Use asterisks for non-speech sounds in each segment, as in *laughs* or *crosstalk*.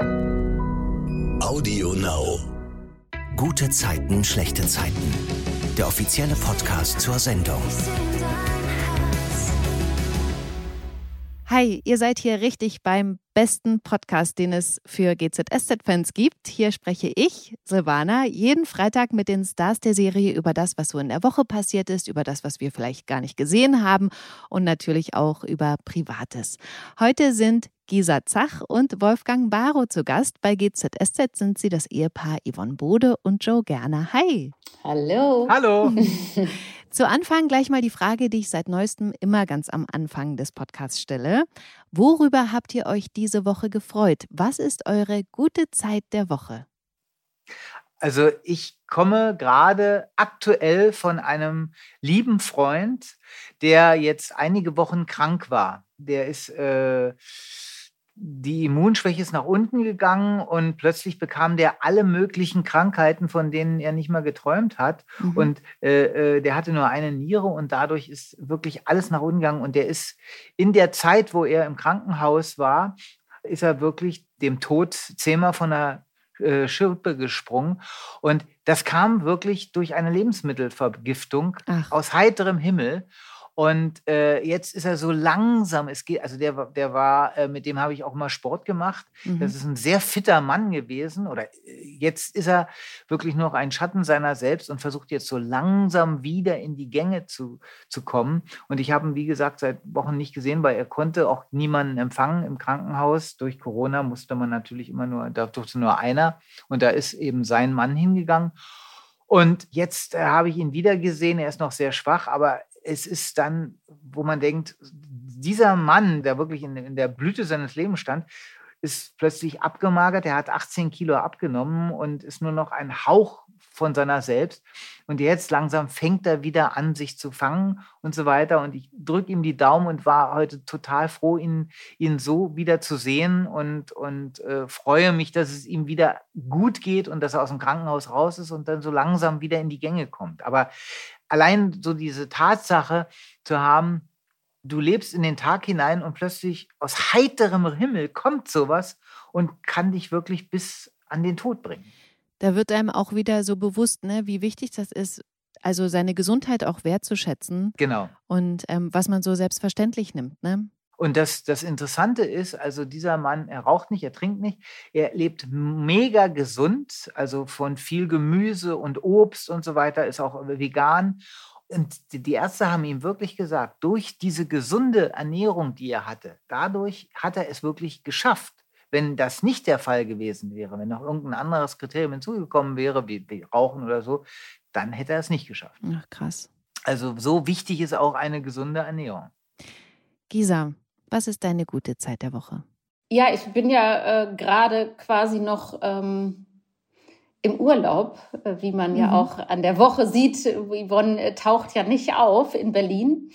Audio Now. Gute Zeiten, schlechte Zeiten. Der offizielle Podcast zur Sendung. Hi, ihr seid hier richtig beim besten Podcast, den es für GZSZ-Fans gibt. Hier spreche ich, Silvana, jeden Freitag mit den Stars der Serie über das, was so in der Woche passiert ist, über das, was wir vielleicht gar nicht gesehen haben und natürlich auch über Privates. Heute sind Gisa Zach und Wolfgang Barrow zu Gast. Bei GZSZ sind sie das Ehepaar Yvonne Bode und Joe Gerner. Hi. Hallo. Hallo. *laughs* Zu Anfang gleich mal die Frage, die ich seit neuestem immer ganz am Anfang des Podcasts stelle. Worüber habt ihr euch diese Woche gefreut? Was ist eure gute Zeit der Woche? Also ich komme gerade aktuell von einem lieben Freund, der jetzt einige Wochen krank war. Der ist äh, die Immunschwäche ist nach unten gegangen und plötzlich bekam der alle möglichen Krankheiten, von denen er nicht mal geträumt hat. Mhm. Und äh, äh, der hatte nur eine Niere und dadurch ist wirklich alles nach unten gegangen. Und der ist in der Zeit, wo er im Krankenhaus war, ist er wirklich dem Tod zehnmal von der äh, Schirpe gesprungen. Und das kam wirklich durch eine Lebensmittelvergiftung Ach. aus heiterem Himmel. Und äh, jetzt ist er so langsam, es geht, also der, der war, äh, mit dem habe ich auch mal Sport gemacht. Mhm. Das ist ein sehr fitter Mann gewesen. Oder äh, jetzt ist er wirklich noch ein Schatten seiner selbst und versucht jetzt so langsam wieder in die Gänge zu, zu kommen. Und ich habe ihn, wie gesagt, seit Wochen nicht gesehen, weil er konnte auch niemanden empfangen im Krankenhaus. Durch Corona musste man natürlich immer nur, da durfte nur einer. Und da ist eben sein Mann hingegangen. Und jetzt äh, habe ich ihn wieder gesehen. Er ist noch sehr schwach, aber es ist dann, wo man denkt, dieser Mann, der wirklich in, in der Blüte seines Lebens stand, ist plötzlich abgemagert. Er hat 18 Kilo abgenommen und ist nur noch ein Hauch von seiner selbst. Und jetzt langsam fängt er wieder an, sich zu fangen und so weiter. Und ich drücke ihm die Daumen und war heute total froh, ihn, ihn so wieder zu sehen und, und äh, freue mich, dass es ihm wieder gut geht und dass er aus dem Krankenhaus raus ist und dann so langsam wieder in die Gänge kommt. Aber allein so diese Tatsache zu haben, du lebst in den Tag hinein und plötzlich aus heiterem Himmel kommt sowas und kann dich wirklich bis an den Tod bringen. Da wird einem auch wieder so bewusst, ne, wie wichtig das ist, also seine Gesundheit auch wertzuschätzen. Genau. Und ähm, was man so selbstverständlich nimmt, ne? Und das, das Interessante ist, also dieser Mann, er raucht nicht, er trinkt nicht, er lebt mega gesund, also von viel Gemüse und Obst und so weiter, ist auch vegan. Und die Ärzte haben ihm wirklich gesagt, durch diese gesunde Ernährung, die er hatte, dadurch hat er es wirklich geschafft. Wenn das nicht der Fall gewesen wäre, wenn noch irgendein anderes Kriterium hinzugekommen wäre, wie, wie Rauchen oder so, dann hätte er es nicht geschafft. Ach, krass. Also so wichtig ist auch eine gesunde Ernährung. Gisa, was ist deine gute Zeit der Woche? Ja, ich bin ja äh, gerade quasi noch ähm, im Urlaub, äh, wie man mhm. ja auch an der Woche sieht. Yvonne äh, taucht ja nicht auf in Berlin.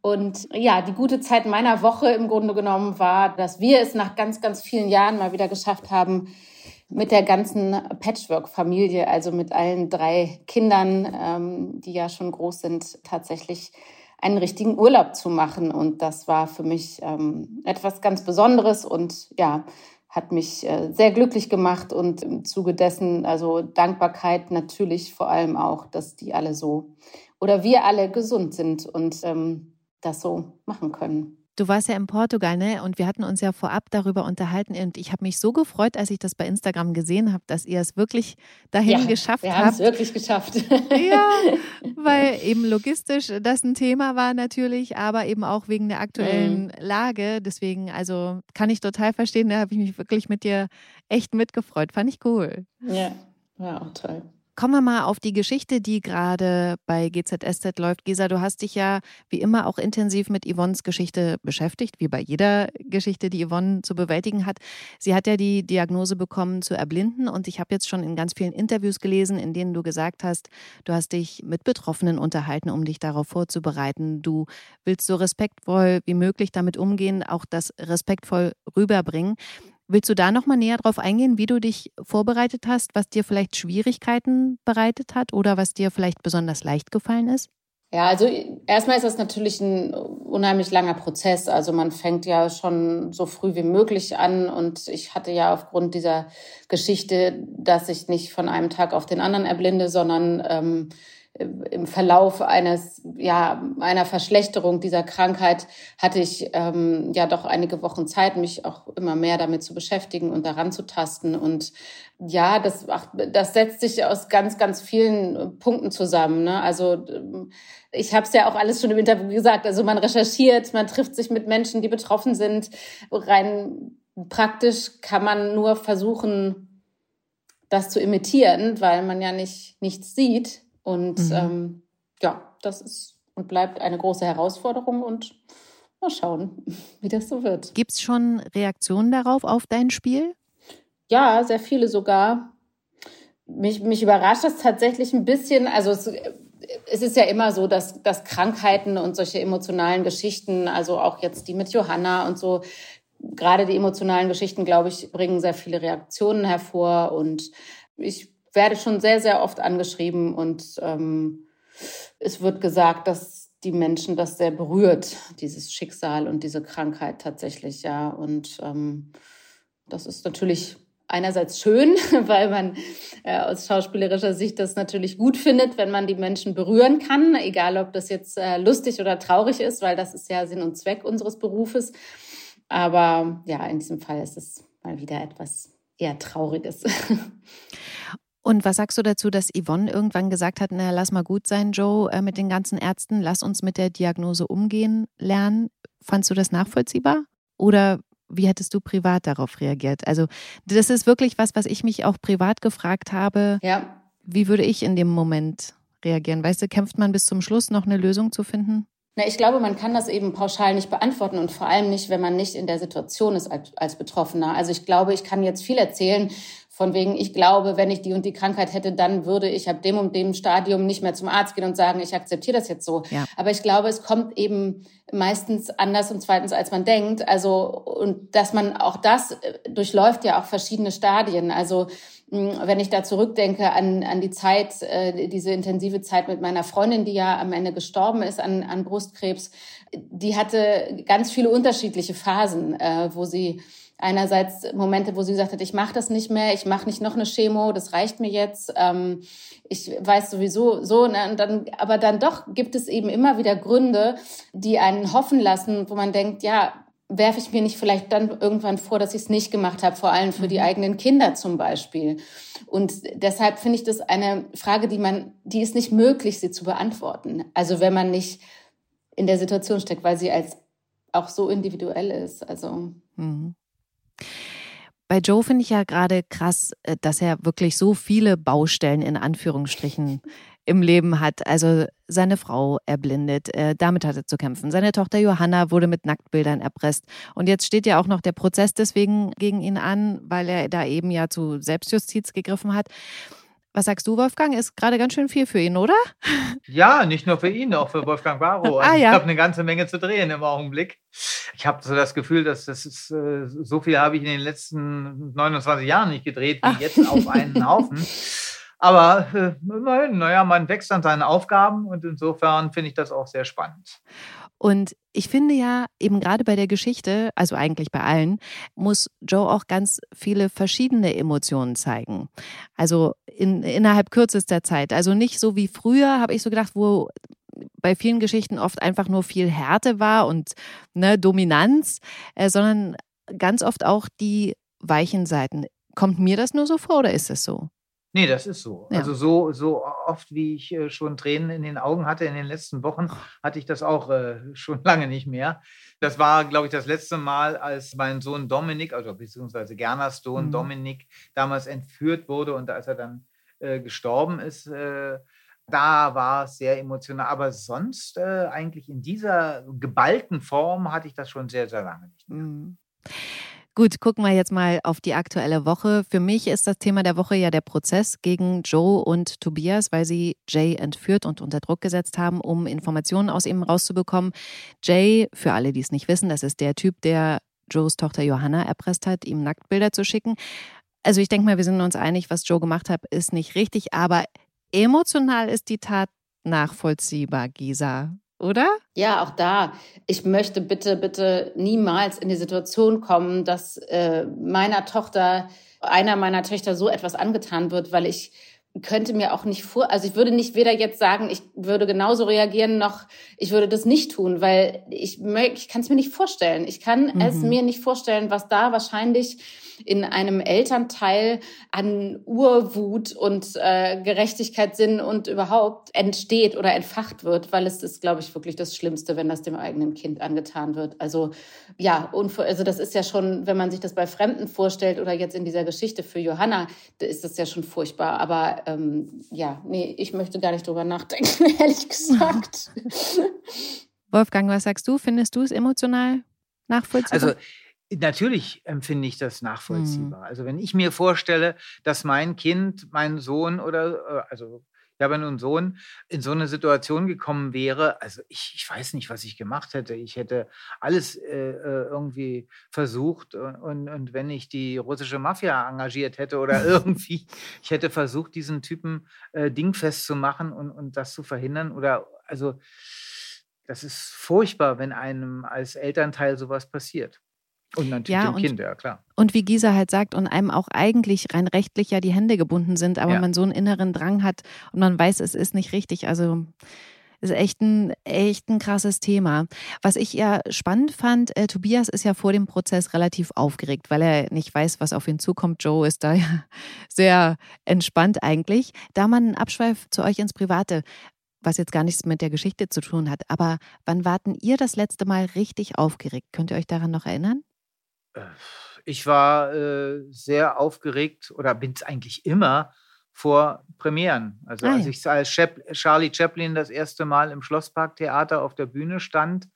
Und ja, die gute Zeit meiner Woche im Grunde genommen war, dass wir es nach ganz, ganz vielen Jahren mal wieder geschafft haben, mit der ganzen Patchwork-Familie, also mit allen drei Kindern, ähm, die ja schon groß sind, tatsächlich einen richtigen Urlaub zu machen. Und das war für mich ähm, etwas ganz Besonderes und ja, hat mich äh, sehr glücklich gemacht und im Zuge dessen, also Dankbarkeit natürlich vor allem auch, dass die alle so oder wir alle gesund sind und ähm, das so machen können. Du warst ja in Portugal, ne? Und wir hatten uns ja vorab darüber unterhalten. Und ich habe mich so gefreut, als ich das bei Instagram gesehen habe, dass ihr es wirklich dahin ja, geschafft wir habt. Wir haben es wirklich geschafft. Ja, *laughs* weil eben logistisch das ein Thema war natürlich, aber eben auch wegen der aktuellen mhm. Lage. Deswegen, also kann ich total verstehen. Da habe ich mich wirklich mit dir echt mitgefreut. Fand ich cool. Ja, ja, auch toll. Kommen wir mal auf die Geschichte, die gerade bei GZSZ läuft. Gesa, du hast dich ja wie immer auch intensiv mit Yvonnes Geschichte beschäftigt, wie bei jeder Geschichte, die Yvonne zu bewältigen hat. Sie hat ja die Diagnose bekommen zu erblinden und ich habe jetzt schon in ganz vielen Interviews gelesen, in denen du gesagt hast, du hast dich mit Betroffenen unterhalten, um dich darauf vorzubereiten. Du willst so respektvoll wie möglich damit umgehen, auch das respektvoll rüberbringen. Willst du da noch mal näher drauf eingehen, wie du dich vorbereitet hast, was dir vielleicht Schwierigkeiten bereitet hat oder was dir vielleicht besonders leicht gefallen ist? Ja, also erstmal ist das natürlich ein unheimlich langer Prozess. Also man fängt ja schon so früh wie möglich an und ich hatte ja aufgrund dieser Geschichte, dass ich nicht von einem Tag auf den anderen erblinde, sondern ähm, im Verlauf eines, ja, einer Verschlechterung dieser Krankheit hatte ich ähm, ja doch einige Wochen Zeit, mich auch immer mehr damit zu beschäftigen und daran zu tasten. Und ja, das, das setzt sich aus ganz, ganz vielen Punkten zusammen. Ne? Also ich habe es ja auch alles schon im Interview gesagt. Also man recherchiert, man trifft sich mit Menschen, die betroffen sind. Rein praktisch kann man nur versuchen, das zu imitieren, weil man ja nicht nichts sieht. Und mhm. ähm, ja, das ist und bleibt eine große Herausforderung und mal schauen, *laughs* wie das so wird. Gibt es schon Reaktionen darauf, auf dein Spiel? Ja, sehr viele sogar. Mich, mich überrascht das tatsächlich ein bisschen. Also es, es ist ja immer so, dass, dass Krankheiten und solche emotionalen Geschichten, also auch jetzt die mit Johanna und so, gerade die emotionalen Geschichten, glaube ich, bringen sehr viele Reaktionen hervor. Und ich werde schon sehr, sehr oft angeschrieben und ähm, es wird gesagt, dass die Menschen das sehr berührt, dieses Schicksal und diese Krankheit tatsächlich, ja. Und ähm, das ist natürlich einerseits schön, *laughs* weil man äh, aus schauspielerischer Sicht das natürlich gut findet, wenn man die Menschen berühren kann, egal ob das jetzt äh, lustig oder traurig ist, weil das ist ja Sinn und Zweck unseres Berufes. Aber ja, in diesem Fall ist es mal wieder etwas eher Trauriges. *laughs* Und was sagst du dazu, dass Yvonne irgendwann gesagt hat, na, lass mal gut sein, Joe, äh, mit den ganzen Ärzten, lass uns mit der Diagnose umgehen lernen. Fandst du das nachvollziehbar? Oder wie hättest du privat darauf reagiert? Also, das ist wirklich was, was ich mich auch privat gefragt habe. Ja. Wie würde ich in dem Moment reagieren? Weißt du, kämpft man bis zum Schluss noch eine Lösung zu finden? Na, ich glaube, man kann das eben pauschal nicht beantworten und vor allem nicht, wenn man nicht in der Situation ist als, als Betroffener. Also ich glaube, ich kann jetzt viel erzählen von wegen, ich glaube, wenn ich die und die Krankheit hätte, dann würde ich ab dem und dem Stadium nicht mehr zum Arzt gehen und sagen, ich akzeptiere das jetzt so. Ja. Aber ich glaube, es kommt eben meistens anders und zweitens, als man denkt. Also, und dass man auch das äh, durchläuft ja auch verschiedene Stadien. Also, wenn ich da zurückdenke an, an die Zeit, äh, diese intensive Zeit mit meiner Freundin, die ja am Ende gestorben ist an, an Brustkrebs, die hatte ganz viele unterschiedliche Phasen, äh, wo sie einerseits Momente, wo sie gesagt hat, ich mache das nicht mehr, ich mache nicht noch eine Chemo, das reicht mir jetzt. Ähm, ich weiß sowieso so, ne, und dann, aber dann doch gibt es eben immer wieder Gründe, die einen hoffen lassen, wo man denkt, ja, werfe ich mir nicht vielleicht dann irgendwann vor, dass ich es nicht gemacht habe, vor allem für die mhm. eigenen Kinder zum Beispiel. Und deshalb finde ich das eine Frage, die man, die ist nicht möglich, sie zu beantworten. Also wenn man nicht in der Situation steckt, weil sie als auch so individuell ist. Also. Mhm. Bei Joe finde ich ja gerade krass, äh, dass er wirklich so viele Baustellen in Anführungsstrichen *laughs* im Leben hat. Also seine Frau erblindet, äh, damit hat er zu kämpfen. Seine Tochter Johanna wurde mit Nacktbildern erpresst. Und jetzt steht ja auch noch der Prozess deswegen gegen ihn an, weil er da eben ja zu Selbstjustiz gegriffen hat. Was sagst du, Wolfgang? Ist gerade ganz schön viel für ihn, oder? Ja, nicht nur für ihn, auch für Wolfgang Barrow. *laughs* Also ah, ja. Ich habe eine ganze Menge zu drehen im Augenblick. Ich habe so das Gefühl, dass das ist, äh, so viel habe ich in den letzten 29 Jahren nicht gedreht, wie Ach. jetzt auf einen Haufen. *laughs* Aber äh, naja, man wächst an seinen Aufgaben und insofern finde ich das auch sehr spannend. Und ich finde ja, eben gerade bei der Geschichte, also eigentlich bei allen, muss Joe auch ganz viele verschiedene Emotionen zeigen. Also in, innerhalb kürzester Zeit. Also nicht so wie früher, habe ich so gedacht, wo bei vielen Geschichten oft einfach nur viel Härte war und ne, Dominanz, äh, sondern ganz oft auch die weichen Seiten. Kommt mir das nur so vor oder ist es so? Nee, das ist so. Ja. Also so, so oft, wie ich äh, schon Tränen in den Augen hatte in den letzten Wochen, hatte ich das auch äh, *laughs* schon lange nicht mehr. Das war, glaube ich, das letzte Mal, als mein Sohn Dominik, also beziehungsweise Gernas Sohn mhm. Dominik, damals entführt wurde und als er dann äh, gestorben ist, äh, da war es sehr emotional. Aber sonst äh, eigentlich in dieser geballten Form hatte ich das schon sehr, sehr lange nicht mehr. Mhm. Gut, gucken wir jetzt mal auf die aktuelle Woche. Für mich ist das Thema der Woche ja der Prozess gegen Joe und Tobias, weil sie Jay entführt und unter Druck gesetzt haben, um Informationen aus ihm rauszubekommen. Jay, für alle, die es nicht wissen, das ist der Typ, der Joes Tochter Johanna erpresst hat, ihm Nacktbilder zu schicken. Also ich denke mal, wir sind uns einig, was Joe gemacht hat, ist nicht richtig, aber emotional ist die Tat nachvollziehbar, Gisa, oder? Ja, auch da. Ich möchte bitte, bitte niemals in die Situation kommen, dass äh, meiner Tochter, einer meiner Töchter so etwas angetan wird, weil ich könnte mir auch nicht vor, also ich würde nicht weder jetzt sagen, ich würde genauso reagieren, noch ich würde das nicht tun, weil ich, ich kann es mir nicht vorstellen. Ich kann mhm. es mir nicht vorstellen, was da wahrscheinlich in einem Elternteil an Urwut und äh, Gerechtigkeitssinn und überhaupt entsteht oder entfacht wird, weil es ist, glaube ich, wirklich das Schlimmste, wenn das dem eigenen Kind angetan wird. Also ja, und also das ist ja schon, wenn man sich das bei Fremden vorstellt oder jetzt in dieser Geschichte für Johanna, da ist das ja schon furchtbar. Aber ähm, ja, nee, ich möchte gar nicht drüber nachdenken, *laughs* ehrlich gesagt. Wolfgang, was sagst du? Findest du es emotional nachvollziehbar? Also Natürlich empfinde ich das nachvollziehbar. Mhm. Also wenn ich mir vorstelle, dass mein Kind, mein Sohn oder, äh, also ich habe einen Sohn, in so eine Situation gekommen wäre, also ich, ich weiß nicht, was ich gemacht hätte. Ich hätte alles äh, äh irgendwie versucht und, und, und, wenn ich die russische Mafia engagiert hätte oder *laughs* irgendwie, ich hätte versucht, diesen Typen äh, dingfest zu machen und, und das zu verhindern oder also das ist furchtbar, wenn einem als Elternteil sowas passiert. Und natürlich ja, und, Kind, ja klar. Und wie Gisa halt sagt, und einem auch eigentlich rein rechtlich ja die Hände gebunden sind, aber ja. man so einen inneren Drang hat und man weiß, es ist nicht richtig. Also ist echt ein, echt ein krasses Thema. Was ich ja spannend fand, äh, Tobias ist ja vor dem Prozess relativ aufgeregt, weil er nicht weiß, was auf ihn zukommt. Joe ist da *laughs* ja sehr entspannt eigentlich. Da man einen Abschweif zu euch ins Private was jetzt gar nichts mit der Geschichte zu tun hat. Aber wann warten ihr das letzte Mal richtig aufgeregt? Könnt ihr euch daran noch erinnern? Ich war äh, sehr aufgeregt oder bin es eigentlich immer vor Premieren. Also ah, als ich als Chap Charlie Chaplin das erste Mal im Schlossparktheater auf der Bühne stand,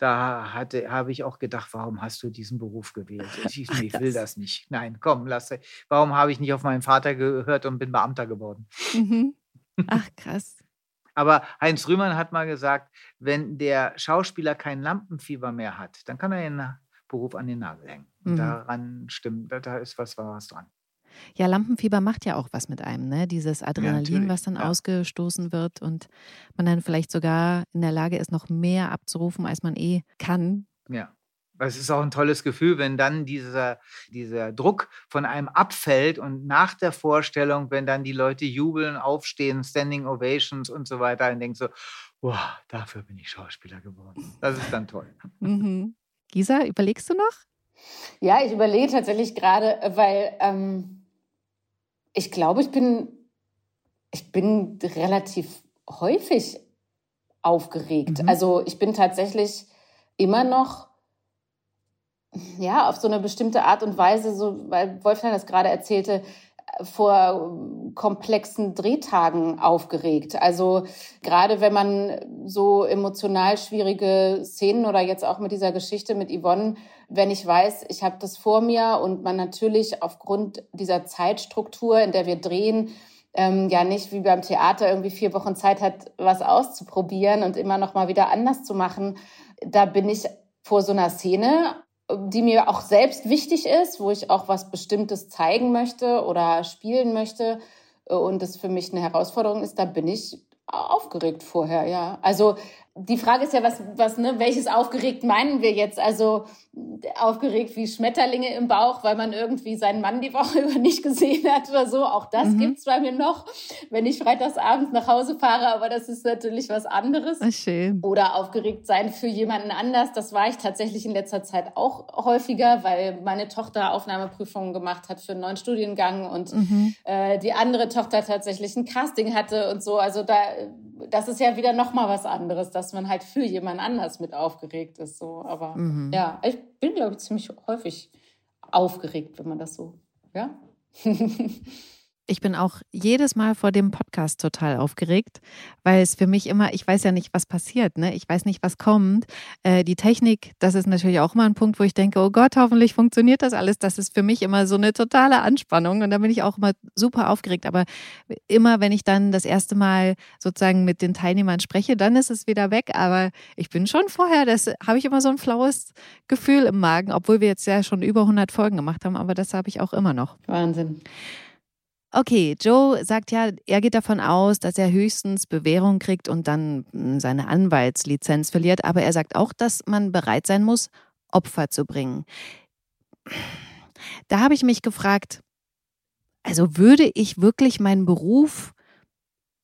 da habe ich auch gedacht, warum hast du diesen Beruf gewählt? Ich, ich will *laughs* das nicht. Nein, komm, lass. Warum habe ich nicht auf meinen Vater gehört und bin Beamter geworden? Mhm. Ach, krass. Aber Heinz Rühmann hat mal gesagt, wenn der Schauspieler kein Lampenfieber mehr hat, dann kann er ihn Beruf an den Nagel hängen. Mhm. daran stimmt, da ist was Wahres dran. Ja, Lampenfieber macht ja auch was mit einem, ne? Dieses Adrenalin, ja, was dann ja. ausgestoßen wird und man dann vielleicht sogar in der Lage ist, noch mehr abzurufen, als man eh kann. Ja. Es ist auch ein tolles Gefühl, wenn dann dieser, dieser Druck von einem abfällt und nach der Vorstellung, wenn dann die Leute jubeln, aufstehen, Standing Ovations und so weiter, und denkt so, boah, dafür bin ich Schauspieler geworden. Das ist dann toll. Mhm. Gisa, überlegst du noch? Ja, ich überlege tatsächlich gerade, weil ähm, ich glaube, ich bin, ich bin relativ häufig aufgeregt. Mhm. Also ich bin tatsächlich immer noch ja auf so eine bestimmte Art und Weise, so weil Wolfgang das gerade erzählte, vor komplexen Drehtagen aufgeregt. Also gerade wenn man so emotional schwierige Szenen oder jetzt auch mit dieser Geschichte mit Yvonne, wenn ich weiß, ich habe das vor mir und man natürlich aufgrund dieser Zeitstruktur, in der wir drehen, ähm, ja nicht wie beim Theater irgendwie vier Wochen Zeit hat, was auszuprobieren und immer noch mal wieder anders zu machen. Da bin ich vor so einer Szene die mir auch selbst wichtig ist, wo ich auch was Bestimmtes zeigen möchte oder spielen möchte äh, und das für mich eine Herausforderung ist, da bin ich aufgeregt vorher, ja. Also die Frage ist ja, was, was, ne, welches aufgeregt meinen wir jetzt? Also aufgeregt wie Schmetterlinge im Bauch, weil man irgendwie seinen Mann die Woche *laughs* über nicht gesehen hat oder so. Auch das mhm. gibt's bei mir noch, wenn ich freitagsabends nach Hause fahre, aber das ist natürlich was anderes. Ach, schön. Oder aufgeregt sein für jemanden anders. Das war ich tatsächlich in letzter Zeit auch häufiger, weil meine Tochter Aufnahmeprüfungen gemacht hat für einen neuen Studiengang und mhm. äh, die andere Tochter tatsächlich ein Casting hatte und so. Also da, das ist ja wieder noch mal was anderes, dass man halt für jemand anders mit aufgeregt ist. So, aber mhm. ja, ich bin, glaube ich, ziemlich häufig aufgeregt, wenn man das so, ja. *laughs* Ich bin auch jedes Mal vor dem Podcast total aufgeregt, weil es für mich immer, ich weiß ja nicht, was passiert, ne? Ich weiß nicht, was kommt. Äh, die Technik, das ist natürlich auch immer ein Punkt, wo ich denke, oh Gott, hoffentlich funktioniert das alles. Das ist für mich immer so eine totale Anspannung und da bin ich auch immer super aufgeregt. Aber immer, wenn ich dann das erste Mal sozusagen mit den Teilnehmern spreche, dann ist es wieder weg. Aber ich bin schon vorher, das habe ich immer so ein flaues Gefühl im Magen, obwohl wir jetzt ja schon über 100 Folgen gemacht haben, aber das habe ich auch immer noch. Wahnsinn. Okay, Joe sagt ja, er geht davon aus, dass er höchstens Bewährung kriegt und dann hm, seine Anwaltslizenz verliert. Aber er sagt auch, dass man bereit sein muss, Opfer zu bringen. Da habe ich mich gefragt, also würde ich wirklich meinen Beruf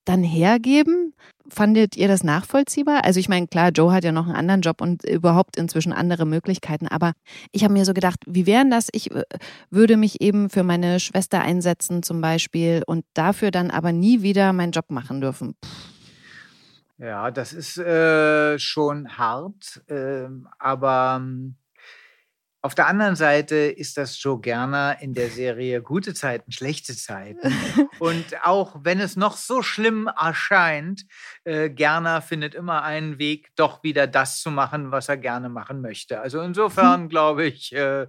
dann hergeben? Fandet ihr das nachvollziehbar? Also ich meine, klar, Joe hat ja noch einen anderen Job und überhaupt inzwischen andere Möglichkeiten, aber ich habe mir so gedacht, wie wären das? Ich äh, würde mich eben für meine Schwester einsetzen zum Beispiel und dafür dann aber nie wieder meinen Job machen dürfen. Ja, das ist äh, schon hart, äh, aber ähm, auf der anderen Seite ist das Joe Gerner in der Serie Gute Zeiten, schlechte Zeiten. Und auch wenn es noch so schlimm erscheint, äh, Gerner findet immer einen Weg, doch wieder das zu machen, was er gerne machen möchte. Also insofern *laughs* glaube ich, äh,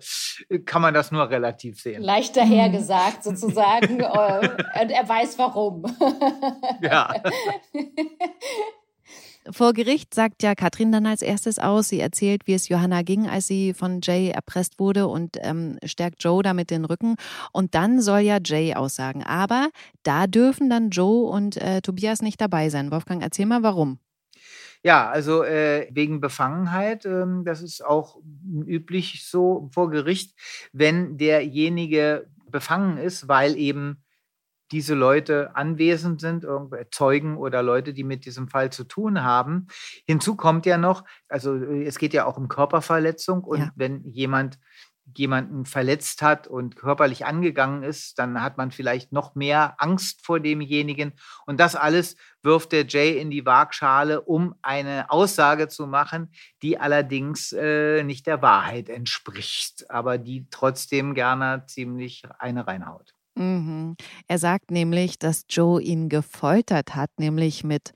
kann man das nur relativ sehen. Leicht dahergesagt sozusagen. *laughs* Äh, und er weiß warum. ja. *laughs* Vor Gericht sagt ja Katrin dann als erstes aus. Sie erzählt, wie es Johanna ging, als sie von Jay erpresst wurde und ähm, stärkt Joe damit den Rücken. Und dann soll ja Jay aussagen. Aber da dürfen dann Joe und äh, Tobias nicht dabei sein. Wolfgang, erzähl mal, warum. Ja, also äh, wegen Befangenheit, ähm, das ist auch üblich so vor Gericht, wenn derjenige befangen ist, weil eben diese Leute anwesend sind, Zeugen oder Leute, die mit diesem Fall zu tun haben. Hinzu kommt ja noch, also es geht ja auch um Körperverletzung und ja. wenn jemand jemanden verletzt hat und körperlich angegangen ist, dann hat man vielleicht noch mehr Angst vor demjenigen. Und das alles wirft der Jay in die Waagschale, um eine Aussage zu machen, die allerdings äh, nicht der Wahrheit entspricht, aber die trotzdem gerne ziemlich eine reinhaut. Mhm. Er sagt nämlich, dass Joe ihn gefoltert hat, nämlich mit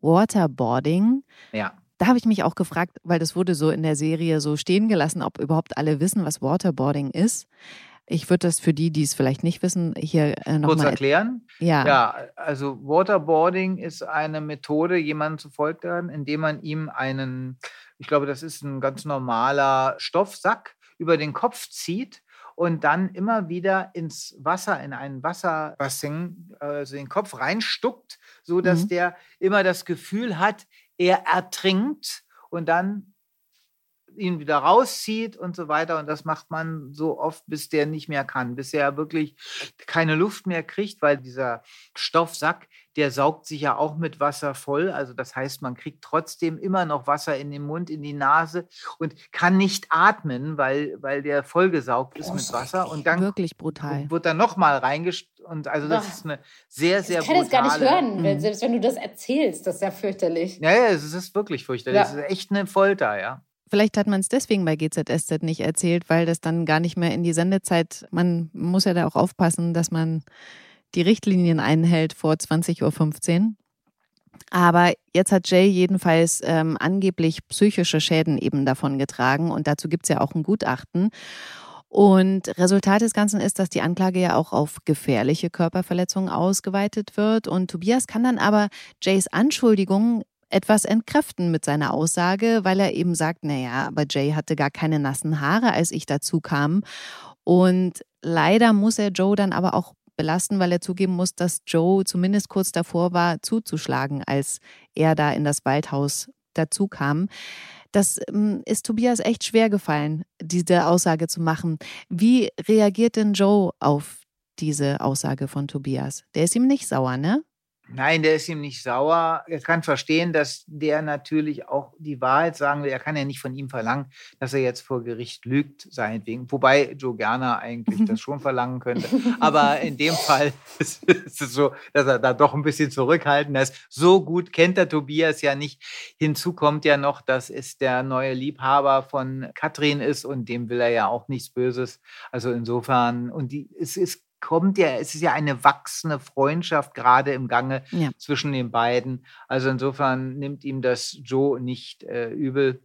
Waterboarding. Ja. Da habe ich mich auch gefragt, weil das wurde so in der Serie so stehen gelassen, ob überhaupt alle wissen, was Waterboarding ist. Ich würde das für die, die es vielleicht nicht wissen, hier äh, nochmal kurz erklären. Ja. ja, also Waterboarding ist eine Methode, jemanden zu foltern, indem man ihm einen, ich glaube, das ist ein ganz normaler Stoffsack über den Kopf zieht und dann immer wieder ins Wasser, in ein Wasserbassin, also den Kopf reinstuckt, sodass mhm. der immer das Gefühl hat, er ertrinkt und dann ihn wieder rauszieht und so weiter. Und das macht man so oft, bis der nicht mehr kann, bis er wirklich keine Luft mehr kriegt, weil dieser Stoffsack, der saugt sich ja auch mit Wasser voll. Also das heißt, man kriegt trotzdem immer noch Wasser in den Mund, in die Nase und kann nicht atmen, weil, weil der vollgesaugt ist mit Wasser. Und dann wirklich brutal. wird er nochmal reingestellt. Und also das ist eine sehr, sehr Ich kann es gar nicht hören, mhm. selbst wenn du das erzählst, das ist ja fürchterlich. Ja, ja, es ist wirklich fürchterlich. Es ja. ist echt eine Folter, ja. Vielleicht hat man es deswegen bei GZSZ nicht erzählt, weil das dann gar nicht mehr in die Sendezeit, man muss ja da auch aufpassen, dass man die Richtlinien einhält vor 20.15 Uhr. Aber jetzt hat Jay jedenfalls ähm, angeblich psychische Schäden eben davon getragen und dazu gibt es ja auch ein Gutachten. Und Resultat des Ganzen ist, dass die Anklage ja auch auf gefährliche Körperverletzungen ausgeweitet wird. Und Tobias kann dann aber Jays Anschuldigungen etwas entkräften mit seiner Aussage, weil er eben sagt, naja, aber Jay hatte gar keine nassen Haare, als ich dazu kam. Und leider muss er Joe dann aber auch belasten, weil er zugeben muss, dass Joe zumindest kurz davor war, zuzuschlagen, als er da in das Waldhaus dazu kam. Das ähm, ist Tobias echt schwer gefallen, diese Aussage zu machen. Wie reagiert denn Joe auf diese Aussage von Tobias? Der ist ihm nicht sauer, ne? Nein, der ist ihm nicht sauer. Er kann verstehen, dass der natürlich auch die Wahrheit sagen will. Er kann ja nicht von ihm verlangen, dass er jetzt vor Gericht lügt, seinetwegen. Wobei Joe Gerner eigentlich das schon verlangen könnte. Aber in dem Fall *laughs* ist es so, dass er da doch ein bisschen zurückhaltend ist. So gut kennt der Tobias ja nicht. Hinzu kommt ja noch, dass es der neue Liebhaber von Katrin ist und dem will er ja auch nichts Böses. Also insofern, und die, es ist kommt ja, es ist ja eine wachsende Freundschaft gerade im Gange ja. zwischen den beiden. Also insofern nimmt ihm das Joe nicht äh, übel.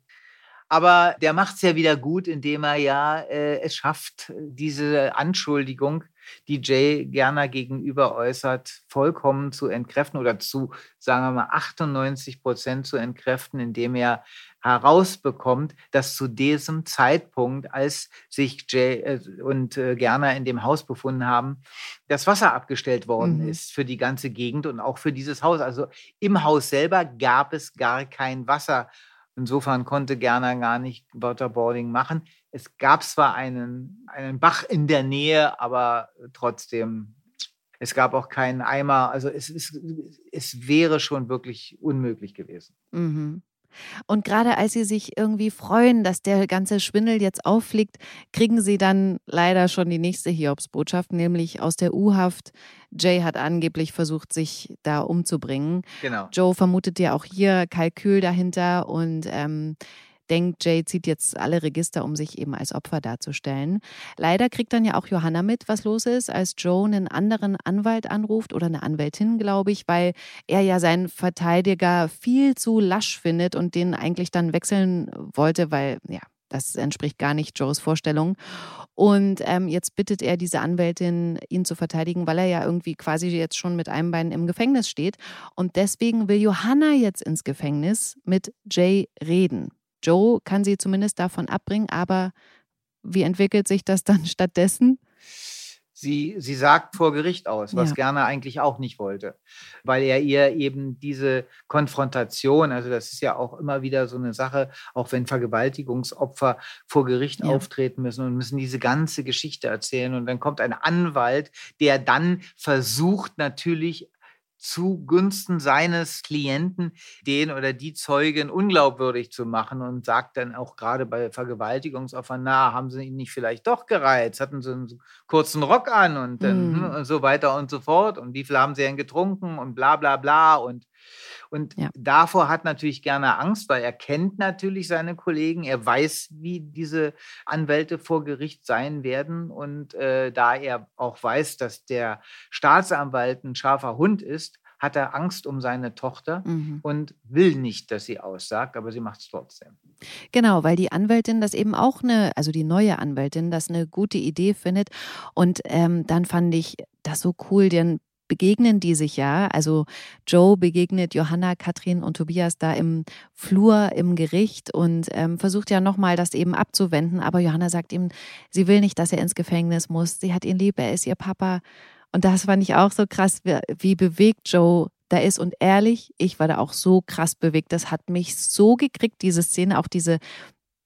Aber der macht es ja wieder gut, indem er ja äh, es schafft, diese Anschuldigung, die Jay Gerner gegenüber äußert, vollkommen zu entkräften oder zu, sagen wir mal, 98 Prozent zu entkräften, indem er herausbekommt, dass zu diesem Zeitpunkt, als sich Jay äh, und äh, Gerner in dem Haus befunden haben, das Wasser abgestellt worden mhm. ist für die ganze Gegend und auch für dieses Haus. Also im Haus selber gab es gar kein Wasser. Insofern konnte Gerner gar nicht Waterboarding machen. Es gab zwar einen, einen Bach in der Nähe, aber trotzdem es gab auch keinen Eimer. Also es, es, es wäre schon wirklich unmöglich gewesen. Mhm. Und gerade als sie sich irgendwie freuen, dass der ganze Schwindel jetzt auffliegt, kriegen sie dann leider schon die nächste Hiobsbotschaft, nämlich aus der U-Haft. Jay hat angeblich versucht, sich da umzubringen. Genau. Joe vermutet ja auch hier Kalkül dahinter und ähm, denkt, Jay zieht jetzt alle Register, um sich eben als Opfer darzustellen. Leider kriegt dann ja auch Johanna mit, was los ist, als Joe einen anderen Anwalt anruft oder eine Anwältin, glaube ich, weil er ja seinen Verteidiger viel zu lasch findet und den eigentlich dann wechseln wollte, weil ja, das entspricht gar nicht Joes Vorstellung. Und ähm, jetzt bittet er diese Anwältin, ihn zu verteidigen, weil er ja irgendwie quasi jetzt schon mit einem Bein im Gefängnis steht. Und deswegen will Johanna jetzt ins Gefängnis mit Jay reden. Joe kann sie zumindest davon abbringen, aber wie entwickelt sich das dann *laughs* stattdessen? Sie, sie sagt vor Gericht aus, was ja. Gerner eigentlich auch nicht wollte, weil er ihr eben diese Konfrontation, also das ist ja auch immer wieder so eine Sache, auch wenn Vergewaltigungsopfer vor Gericht ja. auftreten müssen und müssen diese ganze Geschichte erzählen und dann kommt ein Anwalt, der dann versucht natürlich zugunsten seines Klienten den oder die Zeugin unglaubwürdig zu machen und sagt dann auch gerade bei Vergewaltigungsopfern, na, haben sie ihn nicht vielleicht doch gereizt, hatten sie einen kurzen Rock an und, dann, mm. und so weiter und so fort und wie viel haben sie denn getrunken und bla bla bla und und ja. davor hat natürlich gerne Angst, weil er kennt natürlich seine Kollegen, er weiß, wie diese Anwälte vor Gericht sein werden. Und äh, da er auch weiß, dass der Staatsanwalt ein scharfer Hund ist, hat er Angst um seine Tochter mhm. und will nicht, dass sie aussagt, aber sie macht es trotzdem. Genau, weil die Anwältin das eben auch eine, also die neue Anwältin, das eine gute Idee findet. Und ähm, dann fand ich das so cool, denn begegnen die sich ja. Also Joe begegnet Johanna, Katrin und Tobias da im Flur im Gericht und ähm, versucht ja nochmal das eben abzuwenden. Aber Johanna sagt ihm, sie will nicht, dass er ins Gefängnis muss. Sie hat ihn lieb, er ist ihr Papa. Und das fand ich auch so krass, wie, wie bewegt Joe da ist. Und ehrlich, ich war da auch so krass bewegt. Das hat mich so gekriegt, diese Szene, auch diese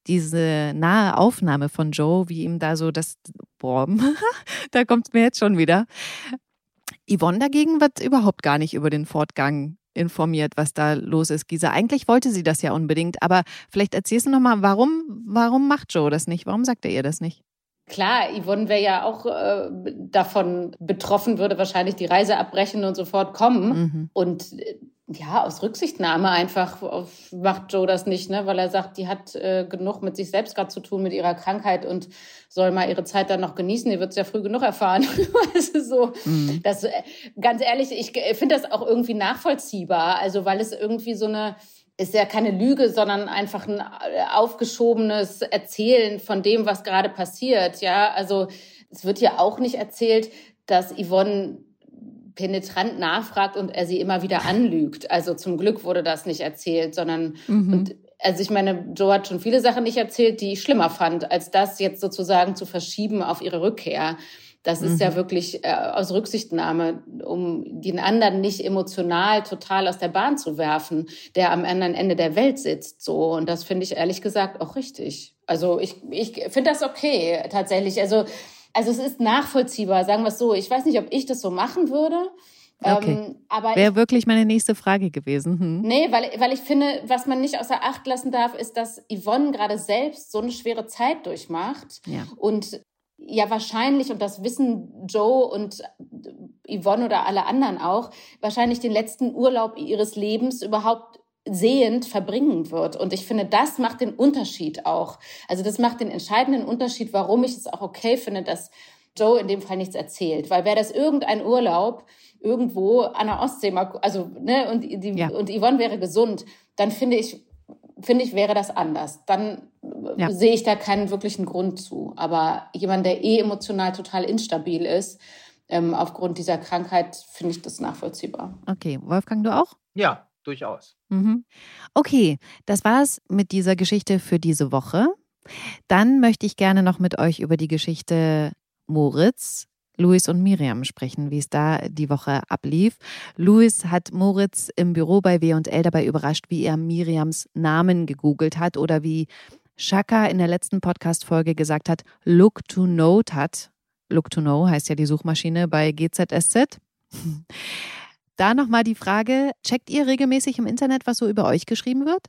diese nahe Aufnahme von Joe, wie ihm da so das, boah, *laughs* da kommt mir jetzt schon wieder. Yvonne dagegen wird überhaupt gar nicht über den Fortgang informiert, was da los ist, Gisa. Eigentlich wollte sie das ja unbedingt, aber vielleicht erzählst du nochmal, warum, warum macht Joe das nicht? Warum sagt er ihr das nicht? Klar, Yvonne wäre ja auch äh, davon betroffen, würde wahrscheinlich die Reise abbrechen und sofort kommen. Mhm. Und äh, ja, aus Rücksichtnahme einfach macht Joe das nicht, ne? weil er sagt, die hat äh, genug mit sich selbst gerade zu tun, mit ihrer Krankheit und soll mal ihre Zeit dann noch genießen. Ihr wird es ja früh genug erfahren. *laughs* du, so, mhm. das, äh, ganz ehrlich, ich finde das auch irgendwie nachvollziehbar. Also, weil es irgendwie so eine, ist ja keine Lüge, sondern einfach ein äh, aufgeschobenes Erzählen von dem, was gerade passiert. Ja, also es wird ja auch nicht erzählt, dass Yvonne penetrant nachfragt und er sie immer wieder anlügt. Also zum Glück wurde das nicht erzählt, sondern mhm. und also ich meine, Joe hat schon viele Sachen nicht erzählt, die ich schlimmer fand, als das jetzt sozusagen zu verschieben auf ihre Rückkehr. Das ist mhm. ja wirklich äh, aus Rücksichtnahme, um den anderen nicht emotional total aus der Bahn zu werfen, der am anderen Ende der Welt sitzt. So und das finde ich ehrlich gesagt auch richtig. Also ich ich finde das okay tatsächlich. Also also es ist nachvollziehbar, sagen wir es so. Ich weiß nicht, ob ich das so machen würde. Okay. Ähm, aber Wäre wirklich meine nächste Frage gewesen. Hm. Nee, weil, weil ich finde, was man nicht außer Acht lassen darf, ist, dass Yvonne gerade selbst so eine schwere Zeit durchmacht. Ja. Und ja, wahrscheinlich, und das wissen Joe und Yvonne oder alle anderen auch, wahrscheinlich den letzten Urlaub ihres Lebens überhaupt sehend verbringen wird. Und ich finde, das macht den Unterschied auch. Also das macht den entscheidenden Unterschied, warum ich es auch okay finde, dass Joe in dem Fall nichts erzählt. Weil wäre das irgendein Urlaub irgendwo an der Ostsee, also, ne, und, die, ja. und Yvonne wäre gesund, dann finde ich, finde ich, wäre das anders. Dann ja. sehe ich da keinen wirklichen Grund zu. Aber jemand, der eh emotional total instabil ist, ähm, aufgrund dieser Krankheit, finde ich das nachvollziehbar. Okay, Wolfgang, du auch? Ja, durchaus. Mhm. Okay, das war's mit dieser Geschichte für diese Woche. Dann möchte ich gerne noch mit euch über die Geschichte Moritz, Luis und Miriam sprechen, wie es da die Woche ablief. Luis hat Moritz im Büro bei W&L dabei überrascht, wie er Miriams Namen gegoogelt hat oder wie Shaka in der letzten Podcast-Folge gesagt hat, Look to Note hat. Look to Know heißt ja die Suchmaschine bei GZSZ. Da nochmal die Frage, checkt ihr regelmäßig im Internet, was so über euch geschrieben wird?